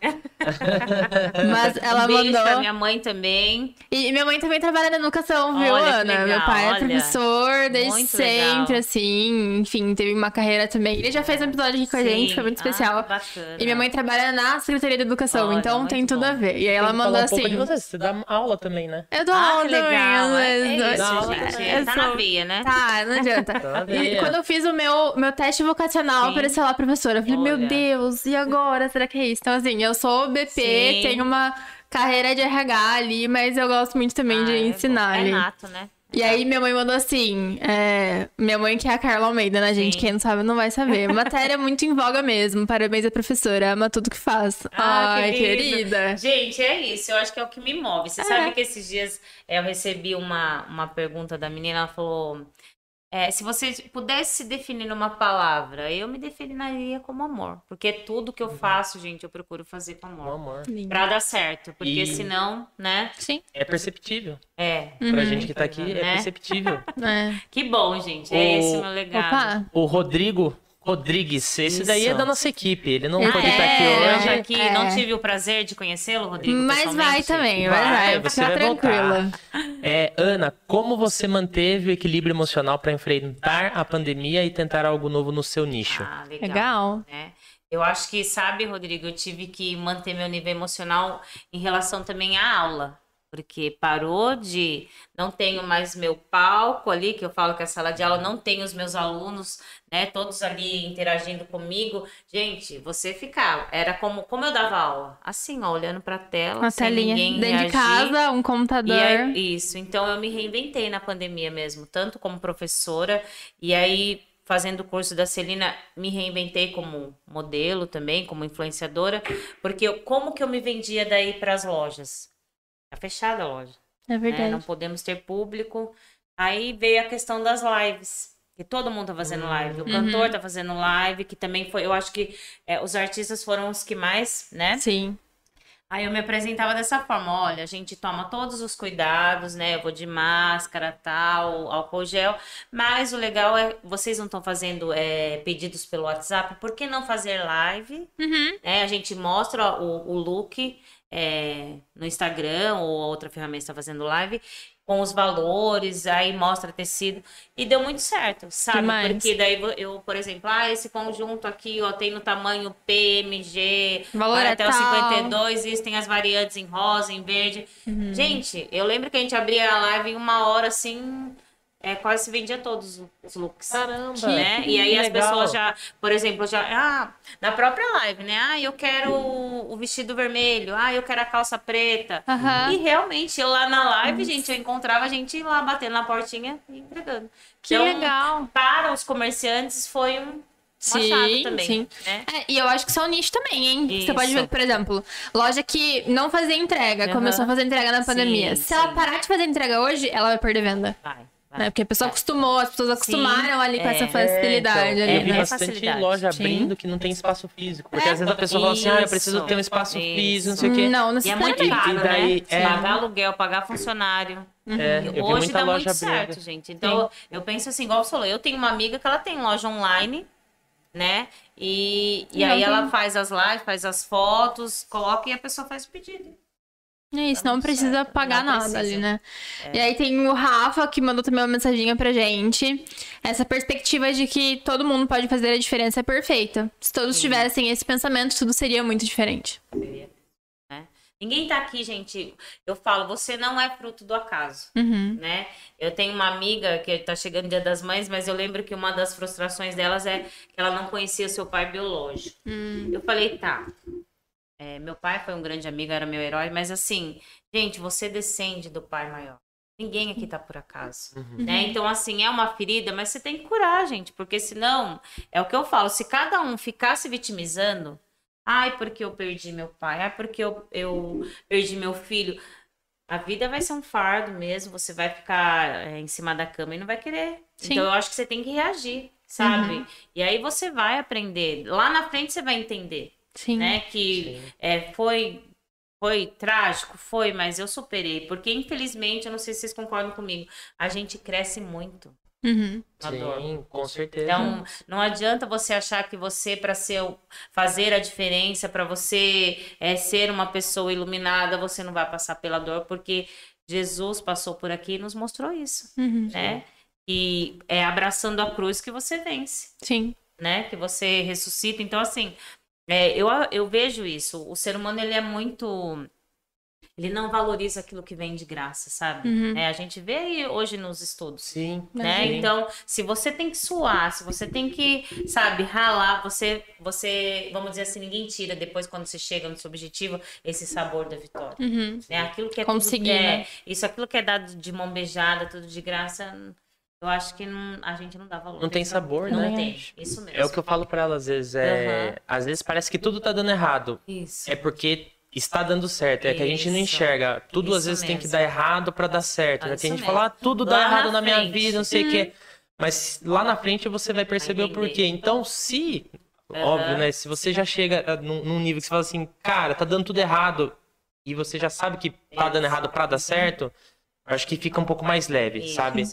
[SPEAKER 1] Mas ela
[SPEAKER 3] um beijo
[SPEAKER 1] mandou.
[SPEAKER 3] pra minha mãe também.
[SPEAKER 1] E minha mãe também trabalha na educação, viu,
[SPEAKER 3] Olha
[SPEAKER 1] Ana? Meu pai é
[SPEAKER 3] olha.
[SPEAKER 1] professor desde
[SPEAKER 3] Muito
[SPEAKER 1] sempre,
[SPEAKER 3] legal.
[SPEAKER 1] assim. Enfim, teve uma carreira também. Ele já fez um episódio aqui com a
[SPEAKER 3] Sim.
[SPEAKER 1] gente, foi muito
[SPEAKER 3] Ah,
[SPEAKER 1] especial.
[SPEAKER 3] que bacana.
[SPEAKER 1] E minha mãe trabalha na Secretaria de Educação,
[SPEAKER 3] Olha,
[SPEAKER 1] então tem tudo
[SPEAKER 3] bom.
[SPEAKER 1] a ver. E aí ela mandou
[SPEAKER 2] um pouco
[SPEAKER 1] assim.
[SPEAKER 2] de você. Você dá aula também, né?
[SPEAKER 1] Eu dou
[SPEAKER 3] Ah,
[SPEAKER 1] aula também,
[SPEAKER 3] legal.
[SPEAKER 1] às
[SPEAKER 3] É, é isso, gente.
[SPEAKER 1] Eu
[SPEAKER 3] Tá
[SPEAKER 1] sou-
[SPEAKER 3] na veia, né?
[SPEAKER 1] Tá, não <laughs> adianta.
[SPEAKER 2] Tá
[SPEAKER 1] E quando eu fiz o meu, meu teste vocacional,
[SPEAKER 3] Sim.
[SPEAKER 1] apareceu lá a professora. Eu falei, meu
[SPEAKER 3] Olha.
[SPEAKER 1] Deus, e agora? Será que é isso? Então, assim, eu sou BP,
[SPEAKER 3] Sim.
[SPEAKER 1] tenho uma carreira de RH ali, mas eu gosto muito também
[SPEAKER 3] Ah,
[SPEAKER 1] de
[SPEAKER 3] é
[SPEAKER 1] ensinar
[SPEAKER 3] É
[SPEAKER 1] ali.
[SPEAKER 3] nato, né?
[SPEAKER 1] E aí minha mãe mandou assim, é, minha mãe que é a Carla Almeida, né, gente?
[SPEAKER 3] Sim.
[SPEAKER 1] Quem não sabe não vai saber. <laughs> Matéria muito em voga mesmo. Parabéns à professora, ama tudo que faz.
[SPEAKER 3] Ah,
[SPEAKER 1] Ai,
[SPEAKER 3] que lindo.
[SPEAKER 1] querida.
[SPEAKER 3] Gente, é isso. Eu acho que é o que me move. Você
[SPEAKER 1] É.
[SPEAKER 3] sabe que esses dias é, eu recebi uma, uma pergunta da menina. Ela falou: é, se você pudesse se definir numa palavra, eu me definiria como amor. Porque tudo que eu faço, gente, eu procuro fazer com amor.
[SPEAKER 2] amor.
[SPEAKER 1] Lindo.
[SPEAKER 3] Pra dar certo. Porque
[SPEAKER 2] E-
[SPEAKER 3] senão, né?
[SPEAKER 1] Sim.
[SPEAKER 2] É perceptível.
[SPEAKER 3] É.
[SPEAKER 2] Pra
[SPEAKER 1] Uhum.
[SPEAKER 2] gente que tá aqui, é
[SPEAKER 3] Né?
[SPEAKER 2] perceptível. <laughs>
[SPEAKER 1] É.
[SPEAKER 3] Que bom, gente. É
[SPEAKER 2] O-
[SPEAKER 3] esse o meu legado.
[SPEAKER 1] Opa.
[SPEAKER 2] O Rodrigo Rodrigues. Esse daí é
[SPEAKER 3] Isso.
[SPEAKER 2] da nossa equipe. Ele não
[SPEAKER 1] Ele
[SPEAKER 2] pode estar aqui
[SPEAKER 1] é,
[SPEAKER 2] hoje.
[SPEAKER 3] Hoje aqui
[SPEAKER 1] É.
[SPEAKER 3] não tive o prazer de conhecê-lo, Rodrigo.
[SPEAKER 1] Mas vai também,
[SPEAKER 2] Vai,
[SPEAKER 1] vai, vai.
[SPEAKER 2] você vai voltar.
[SPEAKER 1] tranquila.
[SPEAKER 2] É, Ana, como você manteve o equilíbrio emocional para enfrentar a pandemia e tentar algo novo no seu nicho?
[SPEAKER 3] Ah, legal.
[SPEAKER 1] Legal.
[SPEAKER 3] né? Eu acho que, sabe, Rodrigo, eu tive que manter meu nível emocional em relação também à aula. Porque parou de. Não tenho mais meu palco ali, que eu falo que é a sala de aula, não tenho os meus alunos, né? Todos ali interagindo comigo. Gente, você ficava. Era como, como eu dava aula. Assim, ó, olhando pra tela.
[SPEAKER 1] Uma telinha.
[SPEAKER 3] ninguém
[SPEAKER 1] Dentro de
[SPEAKER 3] reagir.
[SPEAKER 1] casa, um computador.
[SPEAKER 3] Aí, isso. Então eu me reinventei na pandemia mesmo, tanto como professora, e aí fazendo o curso da Celina, me reinventei como modelo também, como influenciadora, porque eu, como que eu me vendia daí para as lojas? Tá fechada a loja,
[SPEAKER 1] É
[SPEAKER 3] né?
[SPEAKER 1] verdade.
[SPEAKER 3] Não podemos ter público. Aí veio a questão das lives. Que todo mundo tá fazendo live. O cantor tá fazendo live, que também foi. Eu acho que é, os artistas foram os que mais, né?
[SPEAKER 1] Sim.
[SPEAKER 3] Aí eu me apresentava dessa forma, olha, a gente toma todos os cuidados, né? Eu vou de máscara, tal, álcool gel, mas o legal é, vocês não estão fazendo é, pedidos pelo WhatsApp, por que não fazer live?
[SPEAKER 1] Uhum.
[SPEAKER 3] né? A gente mostra o, o look é, no Instagram ou outra ferramenta está fazendo live com os valores, aí mostra tecido e deu muito certo, sabe? Porque daí eu, por exemplo, ah, esse conjunto aqui, ó, tem no tamanho PMG,
[SPEAKER 1] Valor
[SPEAKER 3] vai
[SPEAKER 1] é
[SPEAKER 3] até o
[SPEAKER 1] tal.
[SPEAKER 3] 52, isso tem as variantes em rosa, em verde.
[SPEAKER 1] Uhum.
[SPEAKER 3] Gente, eu lembro que a gente abria a live em uma hora assim, é, quase se vendia todos os looks
[SPEAKER 2] Caramba!
[SPEAKER 3] né? E aí as
[SPEAKER 2] legal.
[SPEAKER 3] pessoas já, por exemplo, já, ah, na própria live, né? Ah, eu quero o, vestido vermelho, ah, eu quero a calça preta.
[SPEAKER 1] Aham.
[SPEAKER 3] E realmente, eu lá na live, gente, eu encontrava a gente lá batendo na portinha e entregando.
[SPEAKER 1] Que
[SPEAKER 3] Então,
[SPEAKER 1] legal.
[SPEAKER 3] Para os comerciantes foi um
[SPEAKER 1] Sim,
[SPEAKER 3] também,
[SPEAKER 1] sim.
[SPEAKER 3] né?
[SPEAKER 1] É, e eu acho que um nicho também, hein? Você
[SPEAKER 3] Isso.
[SPEAKER 1] pode ver, por exemplo, loja que não fazia entrega,
[SPEAKER 3] Aham.
[SPEAKER 1] começou a fazer entrega na
[SPEAKER 3] Sim,
[SPEAKER 1] pandemia. Se ela
[SPEAKER 3] sim.
[SPEAKER 1] parar de fazer entrega hoje, ela vai perder venda.
[SPEAKER 3] Vai.
[SPEAKER 1] Né? Porque a pessoa acostumou, as pessoas acostumaram ali com
[SPEAKER 3] é.
[SPEAKER 1] essa facilidade
[SPEAKER 2] É, então,
[SPEAKER 1] ali,
[SPEAKER 2] eu vi
[SPEAKER 1] né?
[SPEAKER 2] bastante
[SPEAKER 3] Facilidade.
[SPEAKER 2] loja
[SPEAKER 1] Sim.
[SPEAKER 2] abrindo que não tem espaço físico. Porque
[SPEAKER 1] É.
[SPEAKER 2] às vezes a pessoa fala assim, ah, eu preciso
[SPEAKER 3] Isso.
[SPEAKER 2] ter um espaço
[SPEAKER 3] Isso.
[SPEAKER 2] físico, não sei o quê.
[SPEAKER 1] Não,
[SPEAKER 3] E é muito caro,
[SPEAKER 2] E daí,
[SPEAKER 3] né?
[SPEAKER 2] é.
[SPEAKER 3] Pagar aluguel, pagar funcionário.
[SPEAKER 2] É, eu vi
[SPEAKER 3] Hoje dá
[SPEAKER 2] loja
[SPEAKER 3] muito certo, gente. Então, eu penso assim, igual você falou, eu tenho uma amiga que ela tem loja online, né? E, e
[SPEAKER 1] Não
[SPEAKER 3] aí
[SPEAKER 1] tem-
[SPEAKER 3] ela faz as lives, faz as fotos, coloca e a pessoa faz o pedido.
[SPEAKER 1] É isso,
[SPEAKER 3] Tá
[SPEAKER 1] não precisa pagar
[SPEAKER 3] Não
[SPEAKER 1] nada
[SPEAKER 3] precisa. É.
[SPEAKER 1] ali, né? E aí tem o Rafa que mandou também uma mensaginha pra gente. Essa perspectiva de que todo mundo pode fazer a diferença é perfeita. Se todos tivessem esse pensamento, tudo seria muito diferente.
[SPEAKER 3] Né? Ninguém tá aqui, gente. Eu falo, você não é fruto do acaso.
[SPEAKER 1] Uhum.
[SPEAKER 3] né? Eu tenho uma amiga que tá chegando Dia das Mães, mas eu lembro que uma das frustrações delas é que ela não conhecia seu pai biológico.
[SPEAKER 1] Hum.
[SPEAKER 3] Eu falei, tá. É, meu pai foi um grande amigo, era meu herói, mas assim, gente, você descende do pai maior. Ninguém aqui tá por acaso,
[SPEAKER 2] Uhum.
[SPEAKER 3] né? Então, assim, é uma ferida, mas você tem que curar, gente, porque senão, é o que eu falo, se cada um ficar se vitimizando, ai, porque eu perdi meu pai, ai, porque eu, eu perdi meu filho, a vida vai ser um fardo mesmo, você vai ficar é, em cima da cama e não vai querer.
[SPEAKER 1] Sim.
[SPEAKER 3] Então, eu acho que você tem que reagir, sabe? E aí você vai aprender. Lá na frente você vai entender
[SPEAKER 1] Sim.
[SPEAKER 3] né? Que é, foi foi trágico, foi, mas eu superei, porque infelizmente, eu não sei se vocês concordam comigo, a gente cresce muito
[SPEAKER 1] Uhum.
[SPEAKER 3] na dor.
[SPEAKER 2] Sim, com certeza.
[SPEAKER 3] Então, não adianta você achar que você, para ser fazer a diferença, para você é, ser uma pessoa iluminada, você não vai passar pela dor, porque Jesus passou por aqui e nos mostrou isso,
[SPEAKER 1] Uhum.
[SPEAKER 3] né? E é abraçando a cruz que você vence
[SPEAKER 1] Sim.
[SPEAKER 3] né? Que você ressuscita. Então, assim, é, eu, eu vejo isso. O ser humano, ele é muito... Ele não valoriza aquilo que vem de graça, sabe?
[SPEAKER 1] Uhum.
[SPEAKER 3] É, a gente vê aí hoje nos estudos.
[SPEAKER 2] Sim.
[SPEAKER 3] Né?
[SPEAKER 2] sim.
[SPEAKER 3] Então, se você tem que suar, se você tem que, sabe, ralar, você, você, vamos dizer assim, ninguém tira depois quando você chega no seu objetivo esse sabor da vitória.
[SPEAKER 1] Uhum.
[SPEAKER 3] Né? Aquilo que é
[SPEAKER 1] Conseguir,
[SPEAKER 3] tudo, é,
[SPEAKER 1] né?
[SPEAKER 3] isso, aquilo que é dado de mão beijada, tudo de graça, eu acho que não- a gente não dá valor.
[SPEAKER 2] Não tem sabor,
[SPEAKER 3] Não
[SPEAKER 2] né?
[SPEAKER 3] tem, isso mesmo.
[SPEAKER 2] É o que eu falo pra ela às vezes. É...
[SPEAKER 3] Aham.
[SPEAKER 2] Às vezes parece que tudo tá dando errado.
[SPEAKER 3] Isso.
[SPEAKER 2] É porque está dando certo. É que a gente não enxerga. Tudo às
[SPEAKER 3] Isso
[SPEAKER 2] vezes tem que
[SPEAKER 3] mesmo.
[SPEAKER 2] dar errado pra dar certo. Né? Tem
[SPEAKER 3] isso
[SPEAKER 2] gente que fala, ah, tudo
[SPEAKER 3] Lá
[SPEAKER 2] dá errado
[SPEAKER 3] na
[SPEAKER 2] na minha vida, não sei o quê. Mas lá na frente você vai perceber o porquê. Então, se.
[SPEAKER 3] Aham.
[SPEAKER 2] Óbvio, né? Se você já chega ah, num, num nível que você fala assim, cara, tá dando tudo errado. E você já sabe que tá dando errado pra dar certo. Acho que fica um pouco mais leve,
[SPEAKER 3] Isso,
[SPEAKER 2] sabe?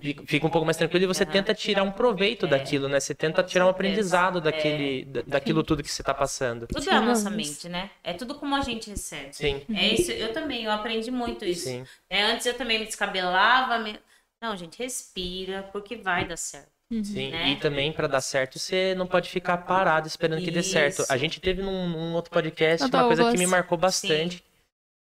[SPEAKER 2] Fica, fica um pouco mais tranquilo e você
[SPEAKER 3] Aham.
[SPEAKER 2] tenta tirar um proveito
[SPEAKER 3] É.
[SPEAKER 2] daquilo, né? Você tenta tirar um aprendizado
[SPEAKER 3] É.
[SPEAKER 2] daquele, da- daquilo tudo que você tá passando.
[SPEAKER 3] Tudo
[SPEAKER 1] Sim,
[SPEAKER 3] é a nossa mente, né? É tudo como a gente recebe.
[SPEAKER 2] Sim,
[SPEAKER 3] É isso, eu também, eu aprendi muito isso.
[SPEAKER 2] sim.
[SPEAKER 3] É, antes eu também me descabelava. me- Não, gente, respira, porque vai dar certo.
[SPEAKER 2] Sim,
[SPEAKER 3] Né?
[SPEAKER 2] e também pra dar certo, você não pode ficar parado esperando que dê certo. A gente teve num, num outro podcast uma coisa que me marcou bastante.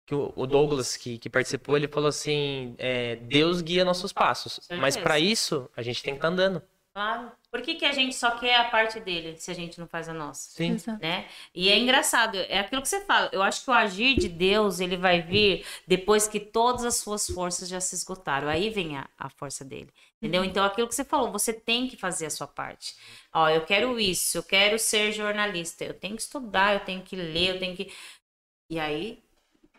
[SPEAKER 2] Que o, o Douglas, que, que participou, ele falou assim: é, Deus guia nossos passos. Mas pra isso, a gente tem que estar andando.
[SPEAKER 3] Claro. Por que, que a gente só quer a parte dele se a gente não faz a nossa?
[SPEAKER 2] Sim.
[SPEAKER 3] Né? E é engraçado, é aquilo que você fala. Eu acho que o agir de Deus, ele vai vir depois que todas as suas forças já se esgotaram. Aí vem a, a força dele. Entendeu? Então, aquilo que você falou, você tem que fazer a sua parte. Ó, eu quero isso, eu quero ser jornalista, eu tenho que estudar, eu tenho que ler, eu tenho que. E aí,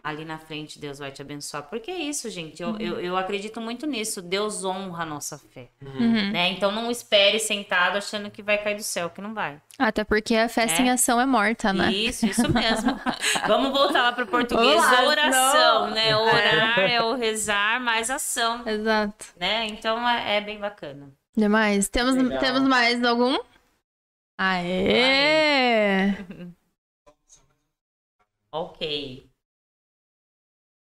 [SPEAKER 3] ali na frente, Deus vai te abençoar. Porque é isso, gente. Eu, eu, eu acredito muito nisso. Deus honra a nossa fé.
[SPEAKER 1] Uhum.
[SPEAKER 3] Né? Então, não espere sentado achando que vai cair do céu, que não vai.
[SPEAKER 1] Até porque a fé sem
[SPEAKER 3] É.
[SPEAKER 1] ação é morta, né?
[SPEAKER 3] Isso, isso mesmo. <laughs> Vamos voltar lá pro português.
[SPEAKER 1] Vamos lá,
[SPEAKER 3] Oração,
[SPEAKER 1] senão-
[SPEAKER 3] né? Orar é o rezar mais ação,
[SPEAKER 1] Exato.
[SPEAKER 3] né? Então é, é bem bacana.
[SPEAKER 1] Demais. Temos,
[SPEAKER 2] Legal.
[SPEAKER 1] temos mais algum? Aê! <laughs>
[SPEAKER 3] Ok.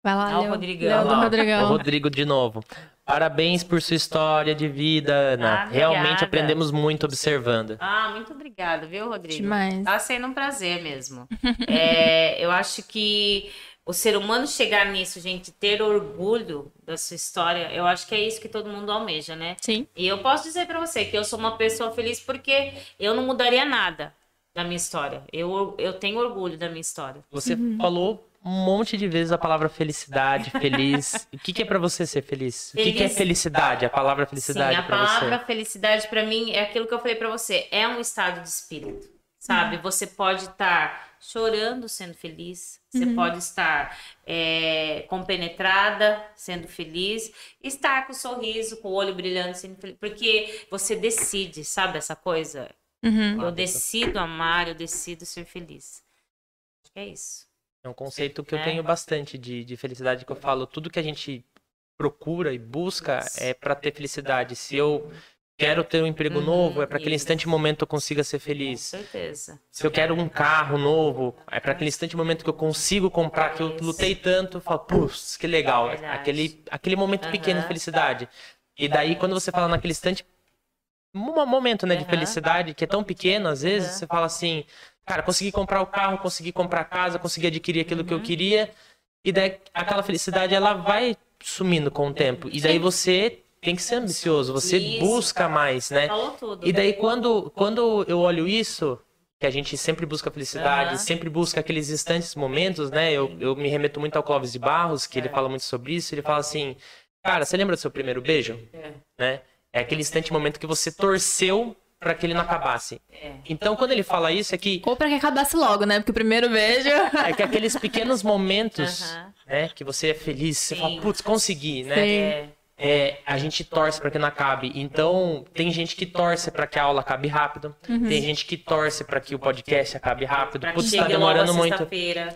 [SPEAKER 1] Vai lá,
[SPEAKER 3] Ah, o
[SPEAKER 1] Leo.
[SPEAKER 3] Rodrigão.
[SPEAKER 1] Leo do Rodrigão.
[SPEAKER 2] O Rodrigo de novo. Parabéns por sua história de vida, Ana.
[SPEAKER 3] Ah,
[SPEAKER 2] Realmente aprendemos muito observando.
[SPEAKER 3] Ah, muito obrigada, viu, Rodrigo?
[SPEAKER 1] Demais.
[SPEAKER 3] Tá sendo um prazer mesmo. <laughs> É, eu acho que o ser humano chegar nisso, gente, ter orgulho da sua história, eu acho que é isso que todo mundo almeja, né?
[SPEAKER 1] Sim.
[SPEAKER 3] E eu posso dizer pra você que eu sou uma pessoa feliz porque eu não mudaria nada da minha história. Eu, eu tenho orgulho da minha história.
[SPEAKER 2] Você
[SPEAKER 1] Uhum.
[SPEAKER 2] falou um monte de vezes a palavra felicidade, feliz. <laughs> o que, que é pra você ser feliz? O que, que é
[SPEAKER 3] Feliz.
[SPEAKER 2] felicidade? A palavra felicidade
[SPEAKER 3] Sim, a
[SPEAKER 2] pra
[SPEAKER 3] palavra
[SPEAKER 2] você?
[SPEAKER 3] felicidade pra mim é aquilo que eu falei pra você, é um estado de espírito, sabe? Você pode estar chorando sendo feliz, você pode estar é, compenetrada sendo feliz, estar com um sorriso, com o olho brilhando sendo feliz, porque você decide, sabe essa coisa?
[SPEAKER 1] Uhum.
[SPEAKER 3] Eu decido amar, eu decido ser feliz. É isso.
[SPEAKER 2] É um conceito que eu
[SPEAKER 3] É.
[SPEAKER 2] tenho bastante de, de felicidade, que eu falo, tudo que a gente procura e busca é pra ter felicidade. Se eu quero ter um emprego
[SPEAKER 3] Uhum,
[SPEAKER 2] novo, é para aquele instante momento eu consiga ser
[SPEAKER 3] Com
[SPEAKER 2] feliz.
[SPEAKER 3] certeza.
[SPEAKER 2] Se eu quero um carro novo, é para aquele instante momento que eu consigo comprar, que eu lutei tanto, eu falo, putz, que legal.
[SPEAKER 3] Verdade.
[SPEAKER 2] Aquele, aquele momento pequeno de felicidade. E daí, quando você fala naquele instante, um momento, né, de felicidade, que é tão pequeno, às vezes, você fala assim, cara, consegui comprar o carro, consegui comprar a casa, consegui adquirir aquilo que eu
[SPEAKER 3] Uhum.
[SPEAKER 2] queria. E daí, aquela felicidade, ela vai sumindo com o tempo. E daí você tem que ser ambicioso, você
[SPEAKER 3] Isso.
[SPEAKER 2] busca mais, né?
[SPEAKER 3] Falou tudo.
[SPEAKER 2] E daí, quando, quando eu olho isso, que a gente sempre busca felicidade,
[SPEAKER 3] Aham.
[SPEAKER 2] sempre busca aqueles instantes, momentos, né? Eu, eu me remeto muito ao Clóvis de Barros, que ele
[SPEAKER 3] É.
[SPEAKER 2] fala muito sobre isso. Ele fala assim, cara, você lembra do seu primeiro beijo?
[SPEAKER 3] É.
[SPEAKER 2] Né? É aquele instante, momento que você torceu para que ele não acabasse.
[SPEAKER 3] É.
[SPEAKER 2] Então, quando ele fala isso, é que,
[SPEAKER 1] Ou pra que acabasse logo, né? Porque o primeiro beijo.
[SPEAKER 2] é que aqueles pequenos momentos, <laughs>
[SPEAKER 3] Aham.
[SPEAKER 2] né? Que você é feliz, você
[SPEAKER 3] Sim.
[SPEAKER 2] fala, putz, consegui, né?
[SPEAKER 1] Sim.
[SPEAKER 3] É.
[SPEAKER 2] a gente torce para que não acabe. Então, tem gente que torce para que a aula acabe rápido. Tem gente que torce para que o podcast acabe rápido.
[SPEAKER 3] Pra
[SPEAKER 2] Putz,
[SPEAKER 3] chegue
[SPEAKER 2] tá demorando muito.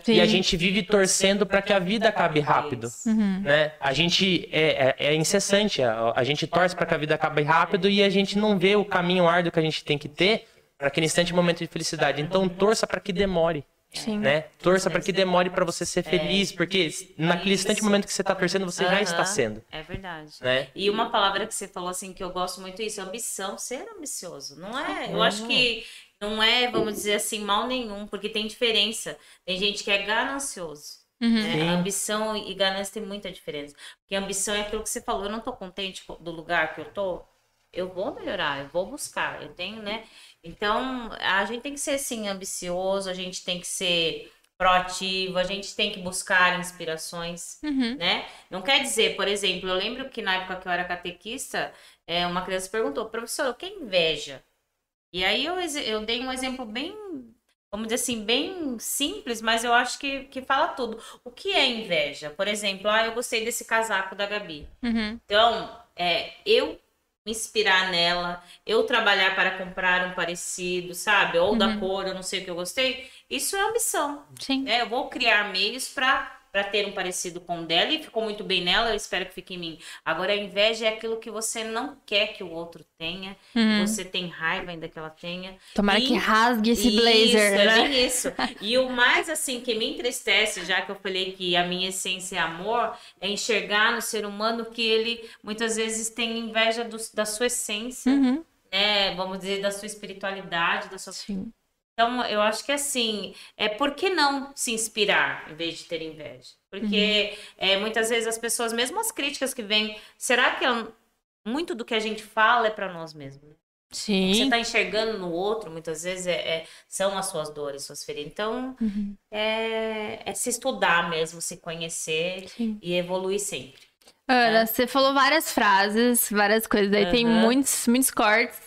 [SPEAKER 2] E a gente vive torcendo para que a vida acabe rápido.
[SPEAKER 3] Isso.
[SPEAKER 2] Né? A gente é, é, é incessante. A, a gente torce para que a vida acabe rápido e a gente não vê o caminho árduo que a gente tem que ter para aquele instante momento de felicidade. Então, torça para que demore.
[SPEAKER 1] Sim.
[SPEAKER 2] Né? Torça para que demore para você ser feliz, porque naquele instante momento que você tá torcendo, você já
[SPEAKER 3] Aham.
[SPEAKER 2] está sendo,
[SPEAKER 3] É verdade.
[SPEAKER 2] né?
[SPEAKER 3] E uma palavra que você falou assim que eu gosto muito isso, ambição, ser ambicioso. Não é, eu acho que não é, vamos dizer assim, mal nenhum, porque tem diferença. Tem gente que é ganancioso.
[SPEAKER 1] Uhum.
[SPEAKER 3] né? Ambição e ganância tem muita diferença. Porque a ambição é aquilo que você falou, eu não tô contente co- do lugar que eu tô, eu vou melhorar, eu vou buscar, eu tenho, né? Então, a gente tem que ser assim ambicioso, a gente tem que ser proativo, a gente tem que buscar inspirações
[SPEAKER 1] Uhum.
[SPEAKER 3] né? Não quer dizer, por exemplo, eu lembro que na época que eu era catequista, é, uma criança perguntou, professor, o que é inveja? E aí eu, eu dei um exemplo bem, vamos dizer assim, bem simples, mas eu acho que, que fala tudo. O que é inveja? Por exemplo, ah, eu gostei desse casaco da Gabi.
[SPEAKER 1] Uhum.
[SPEAKER 3] Então, é, eu me inspirar nela, eu trabalhar para comprar um parecido, sabe? Ou da
[SPEAKER 1] Uhum.
[SPEAKER 3] cor, eu não sei o que eu gostei. Isso é ambição
[SPEAKER 1] Sim.
[SPEAKER 3] né? Eu vou criar meios para para ter um parecido com o dela e ficou muito bem nela, eu espero que fique em mim. Agora, a inveja é aquilo que você não quer que o outro tenha,
[SPEAKER 1] Uhum.
[SPEAKER 3] você tem raiva ainda que ela tenha.
[SPEAKER 1] Tomara
[SPEAKER 3] E-
[SPEAKER 1] que rasgue esse
[SPEAKER 3] isso,
[SPEAKER 1] blazer,
[SPEAKER 3] é
[SPEAKER 1] né?
[SPEAKER 3] bem isso. E o mais assim que me entristece, já que eu falei que a minha essência é amor, é enxergar no ser humano que ele muitas vezes tem inveja do- da sua essência,
[SPEAKER 1] Uhum.
[SPEAKER 3] né? Vamos dizer, da sua espiritualidade, da sua
[SPEAKER 1] Sim.
[SPEAKER 3] Então, eu acho que assim, é por que não se inspirar em vez de ter inveja? Porque é, muitas vezes as pessoas, mesmo as críticas que vêm, será que é- muito do que a gente fala é para nós mesmos? né? Você
[SPEAKER 1] Sim.
[SPEAKER 3] está enxergando no outro, muitas vezes é, é- são as suas dores, suas feridas. Então,
[SPEAKER 1] Uhum.
[SPEAKER 3] é, é se estudar mesmo, se conhecer
[SPEAKER 1] Sim.
[SPEAKER 3] e evoluir sempre.
[SPEAKER 1] Ana, você falou várias frases, várias coisas, aí tem
[SPEAKER 3] Aham.
[SPEAKER 1] muitos, muitos cortes.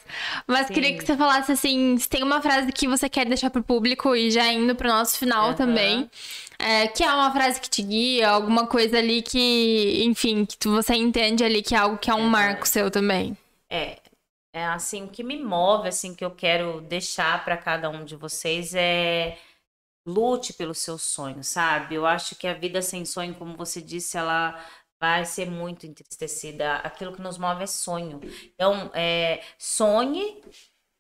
[SPEAKER 1] Mas
[SPEAKER 3] Sim.
[SPEAKER 1] queria que você falasse assim, se tem uma frase que você quer deixar pro público e já indo pro nosso final
[SPEAKER 3] Aham.
[SPEAKER 1] também. é, que é uma frase que te guia, alguma coisa ali que, enfim, que tu- você entende ali que é algo que é um
[SPEAKER 3] Aham.
[SPEAKER 1] marco seu também.
[SPEAKER 3] É, é assim, o que me move, assim, que eu quero deixar para cada um de vocês é lute pelo seu sonho, sabe? Eu acho que a vida sem sonho, como você disse, ela vai ser muito entristecida. Aquilo que nos move é sonho. Então, é, sonhe,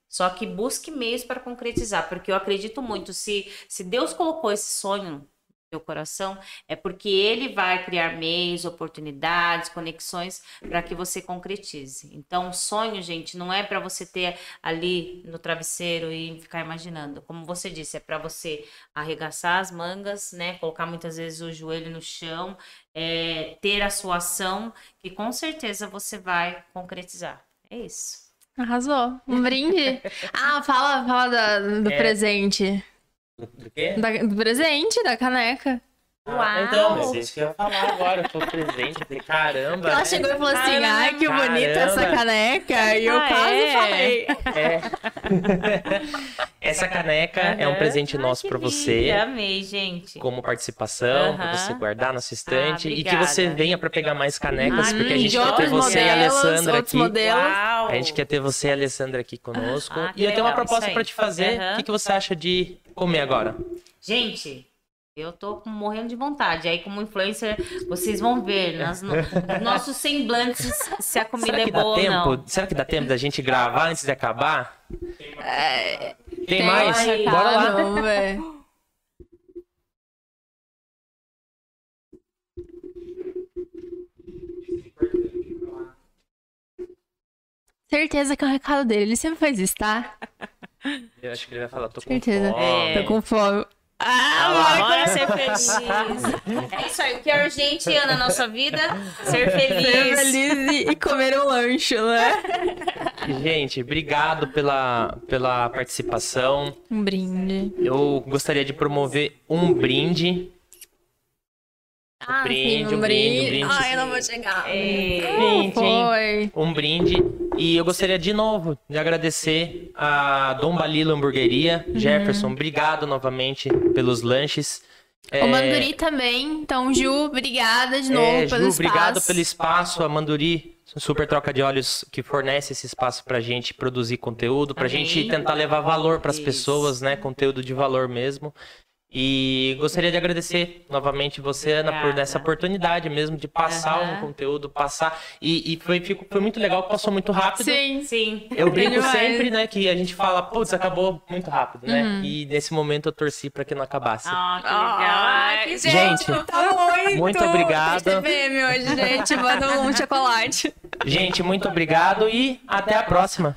[SPEAKER 3] só que busque meios para concretizar, porque eu acredito muito, se, se Deus colocou esse sonho no seu coração, é porque ele vai criar meios, oportunidades, conexões para que você concretize. Então, sonho, gente, não é para você ter ali no travesseiro e ficar imaginando. Como você disse, é para você arregaçar as mangas, né? Colocar muitas vezes o joelho no chão, é, ter a sua ação, que com certeza você vai concretizar. É isso.
[SPEAKER 1] Arrasou. Um brinde. <laughs> ah, fala, fala da- do
[SPEAKER 2] É.
[SPEAKER 1] presente.
[SPEAKER 2] Do quê?
[SPEAKER 1] Da- do presente, da caneca.
[SPEAKER 2] Ah, então, mas é isso que eu ia falar agora. Eu tô presente. Eu falei, caramba.
[SPEAKER 1] Ela
[SPEAKER 2] né?
[SPEAKER 1] chegou e falou assim:
[SPEAKER 3] Caramba.
[SPEAKER 1] ai, que bonita essa caneca. E eu
[SPEAKER 3] Ah,
[SPEAKER 1] quase
[SPEAKER 3] é?
[SPEAKER 1] falei.
[SPEAKER 2] É. <laughs> <laughs> Essa caneca é um presente nosso
[SPEAKER 3] linda.
[SPEAKER 2] você.
[SPEAKER 3] Amei, gente.
[SPEAKER 2] Como participação, pra
[SPEAKER 3] Aham.
[SPEAKER 2] você guardar na sua estante.
[SPEAKER 3] Ah,
[SPEAKER 2] e que você venha pra pegar mais canecas,
[SPEAKER 3] Ah,
[SPEAKER 2] porque a gente quer ter você e a
[SPEAKER 1] modelos,
[SPEAKER 2] Alessandra aqui.
[SPEAKER 1] modelos.
[SPEAKER 2] A gente quer ter você e a Alessandra aqui conosco.
[SPEAKER 3] Ah,
[SPEAKER 2] e eu tenho uma proposta
[SPEAKER 3] aí.
[SPEAKER 2] te fazer. O
[SPEAKER 3] Aham.
[SPEAKER 2] que, que você acha de comer agora?
[SPEAKER 3] Gente, eu tô morrendo de vontade. Aí, como influencer, vocês vão ver nas, no- nos nossos semblantes se a comida
[SPEAKER 2] Será
[SPEAKER 3] é boa ou não.
[SPEAKER 2] Será que dá tempo da gente gravar antes de acabar? Tem,
[SPEAKER 1] Tem
[SPEAKER 2] mais?
[SPEAKER 3] aí.
[SPEAKER 2] Bora lá.
[SPEAKER 1] Ver. Certeza que é um recado dele. Ele sempre faz isso, tá?
[SPEAKER 2] Eu acho que ele vai falar, tô com
[SPEAKER 1] Certeza.
[SPEAKER 2] fome.
[SPEAKER 3] É.
[SPEAKER 1] Tô com fome. Ah,
[SPEAKER 2] lá.
[SPEAKER 3] Bora ser feliz. É isso aí. O que é urgente, na nossa vida? Ser
[SPEAKER 1] Ser
[SPEAKER 3] feliz.
[SPEAKER 1] feliz e, e comer um lanche, né?
[SPEAKER 2] Gente, obrigado pela, pela participação.
[SPEAKER 1] Um brinde.
[SPEAKER 2] Eu gostaria de promover um brinde.
[SPEAKER 1] Ah,
[SPEAKER 2] brinde,
[SPEAKER 1] sim,
[SPEAKER 2] um brinde, um brinde.
[SPEAKER 1] Ai, eu não vou chegar.
[SPEAKER 3] É.
[SPEAKER 2] Gente, hein?
[SPEAKER 1] Foi.
[SPEAKER 2] um brinde. E eu gostaria de novo de agradecer a Dom Balila Hamburgueria.
[SPEAKER 1] Uhum.
[SPEAKER 2] Jefferson, obrigado novamente pelos lanches.
[SPEAKER 1] O Manduri também. Então, Ju, obrigada de novo
[SPEAKER 2] É,
[SPEAKER 1] pelo
[SPEAKER 2] Ju,
[SPEAKER 1] espaço.
[SPEAKER 2] obrigado pelo espaço. A Manduri, super troca de olhos, que fornece esse espaço pra gente produzir conteúdo, pra
[SPEAKER 3] Amém.
[SPEAKER 2] gente tentar levar valor pras
[SPEAKER 3] Isso.
[SPEAKER 2] pessoas, né? Conteúdo de valor mesmo. E gostaria de agradecer novamente você, Ana, por
[SPEAKER 3] Obrigada.
[SPEAKER 2] essa oportunidade mesmo de passar
[SPEAKER 3] Aham.
[SPEAKER 2] um conteúdo, passar. E, e foi, fico- foi muito legal, passou muito rápido.
[SPEAKER 1] Sim.
[SPEAKER 3] Sim.
[SPEAKER 2] Eu brinco sempre, né, que a gente fala, putz, acabou muito rápido, né?
[SPEAKER 1] Uhum.
[SPEAKER 2] E nesse momento eu torci pra que não acabasse.
[SPEAKER 3] Ah, que legal. Ai, que
[SPEAKER 2] Gente,
[SPEAKER 1] tá muito.
[SPEAKER 2] muito obrigado.
[SPEAKER 1] TPM hoje, gente. Manda um chocolate.
[SPEAKER 2] Gente, muito obrigado e até a próxima.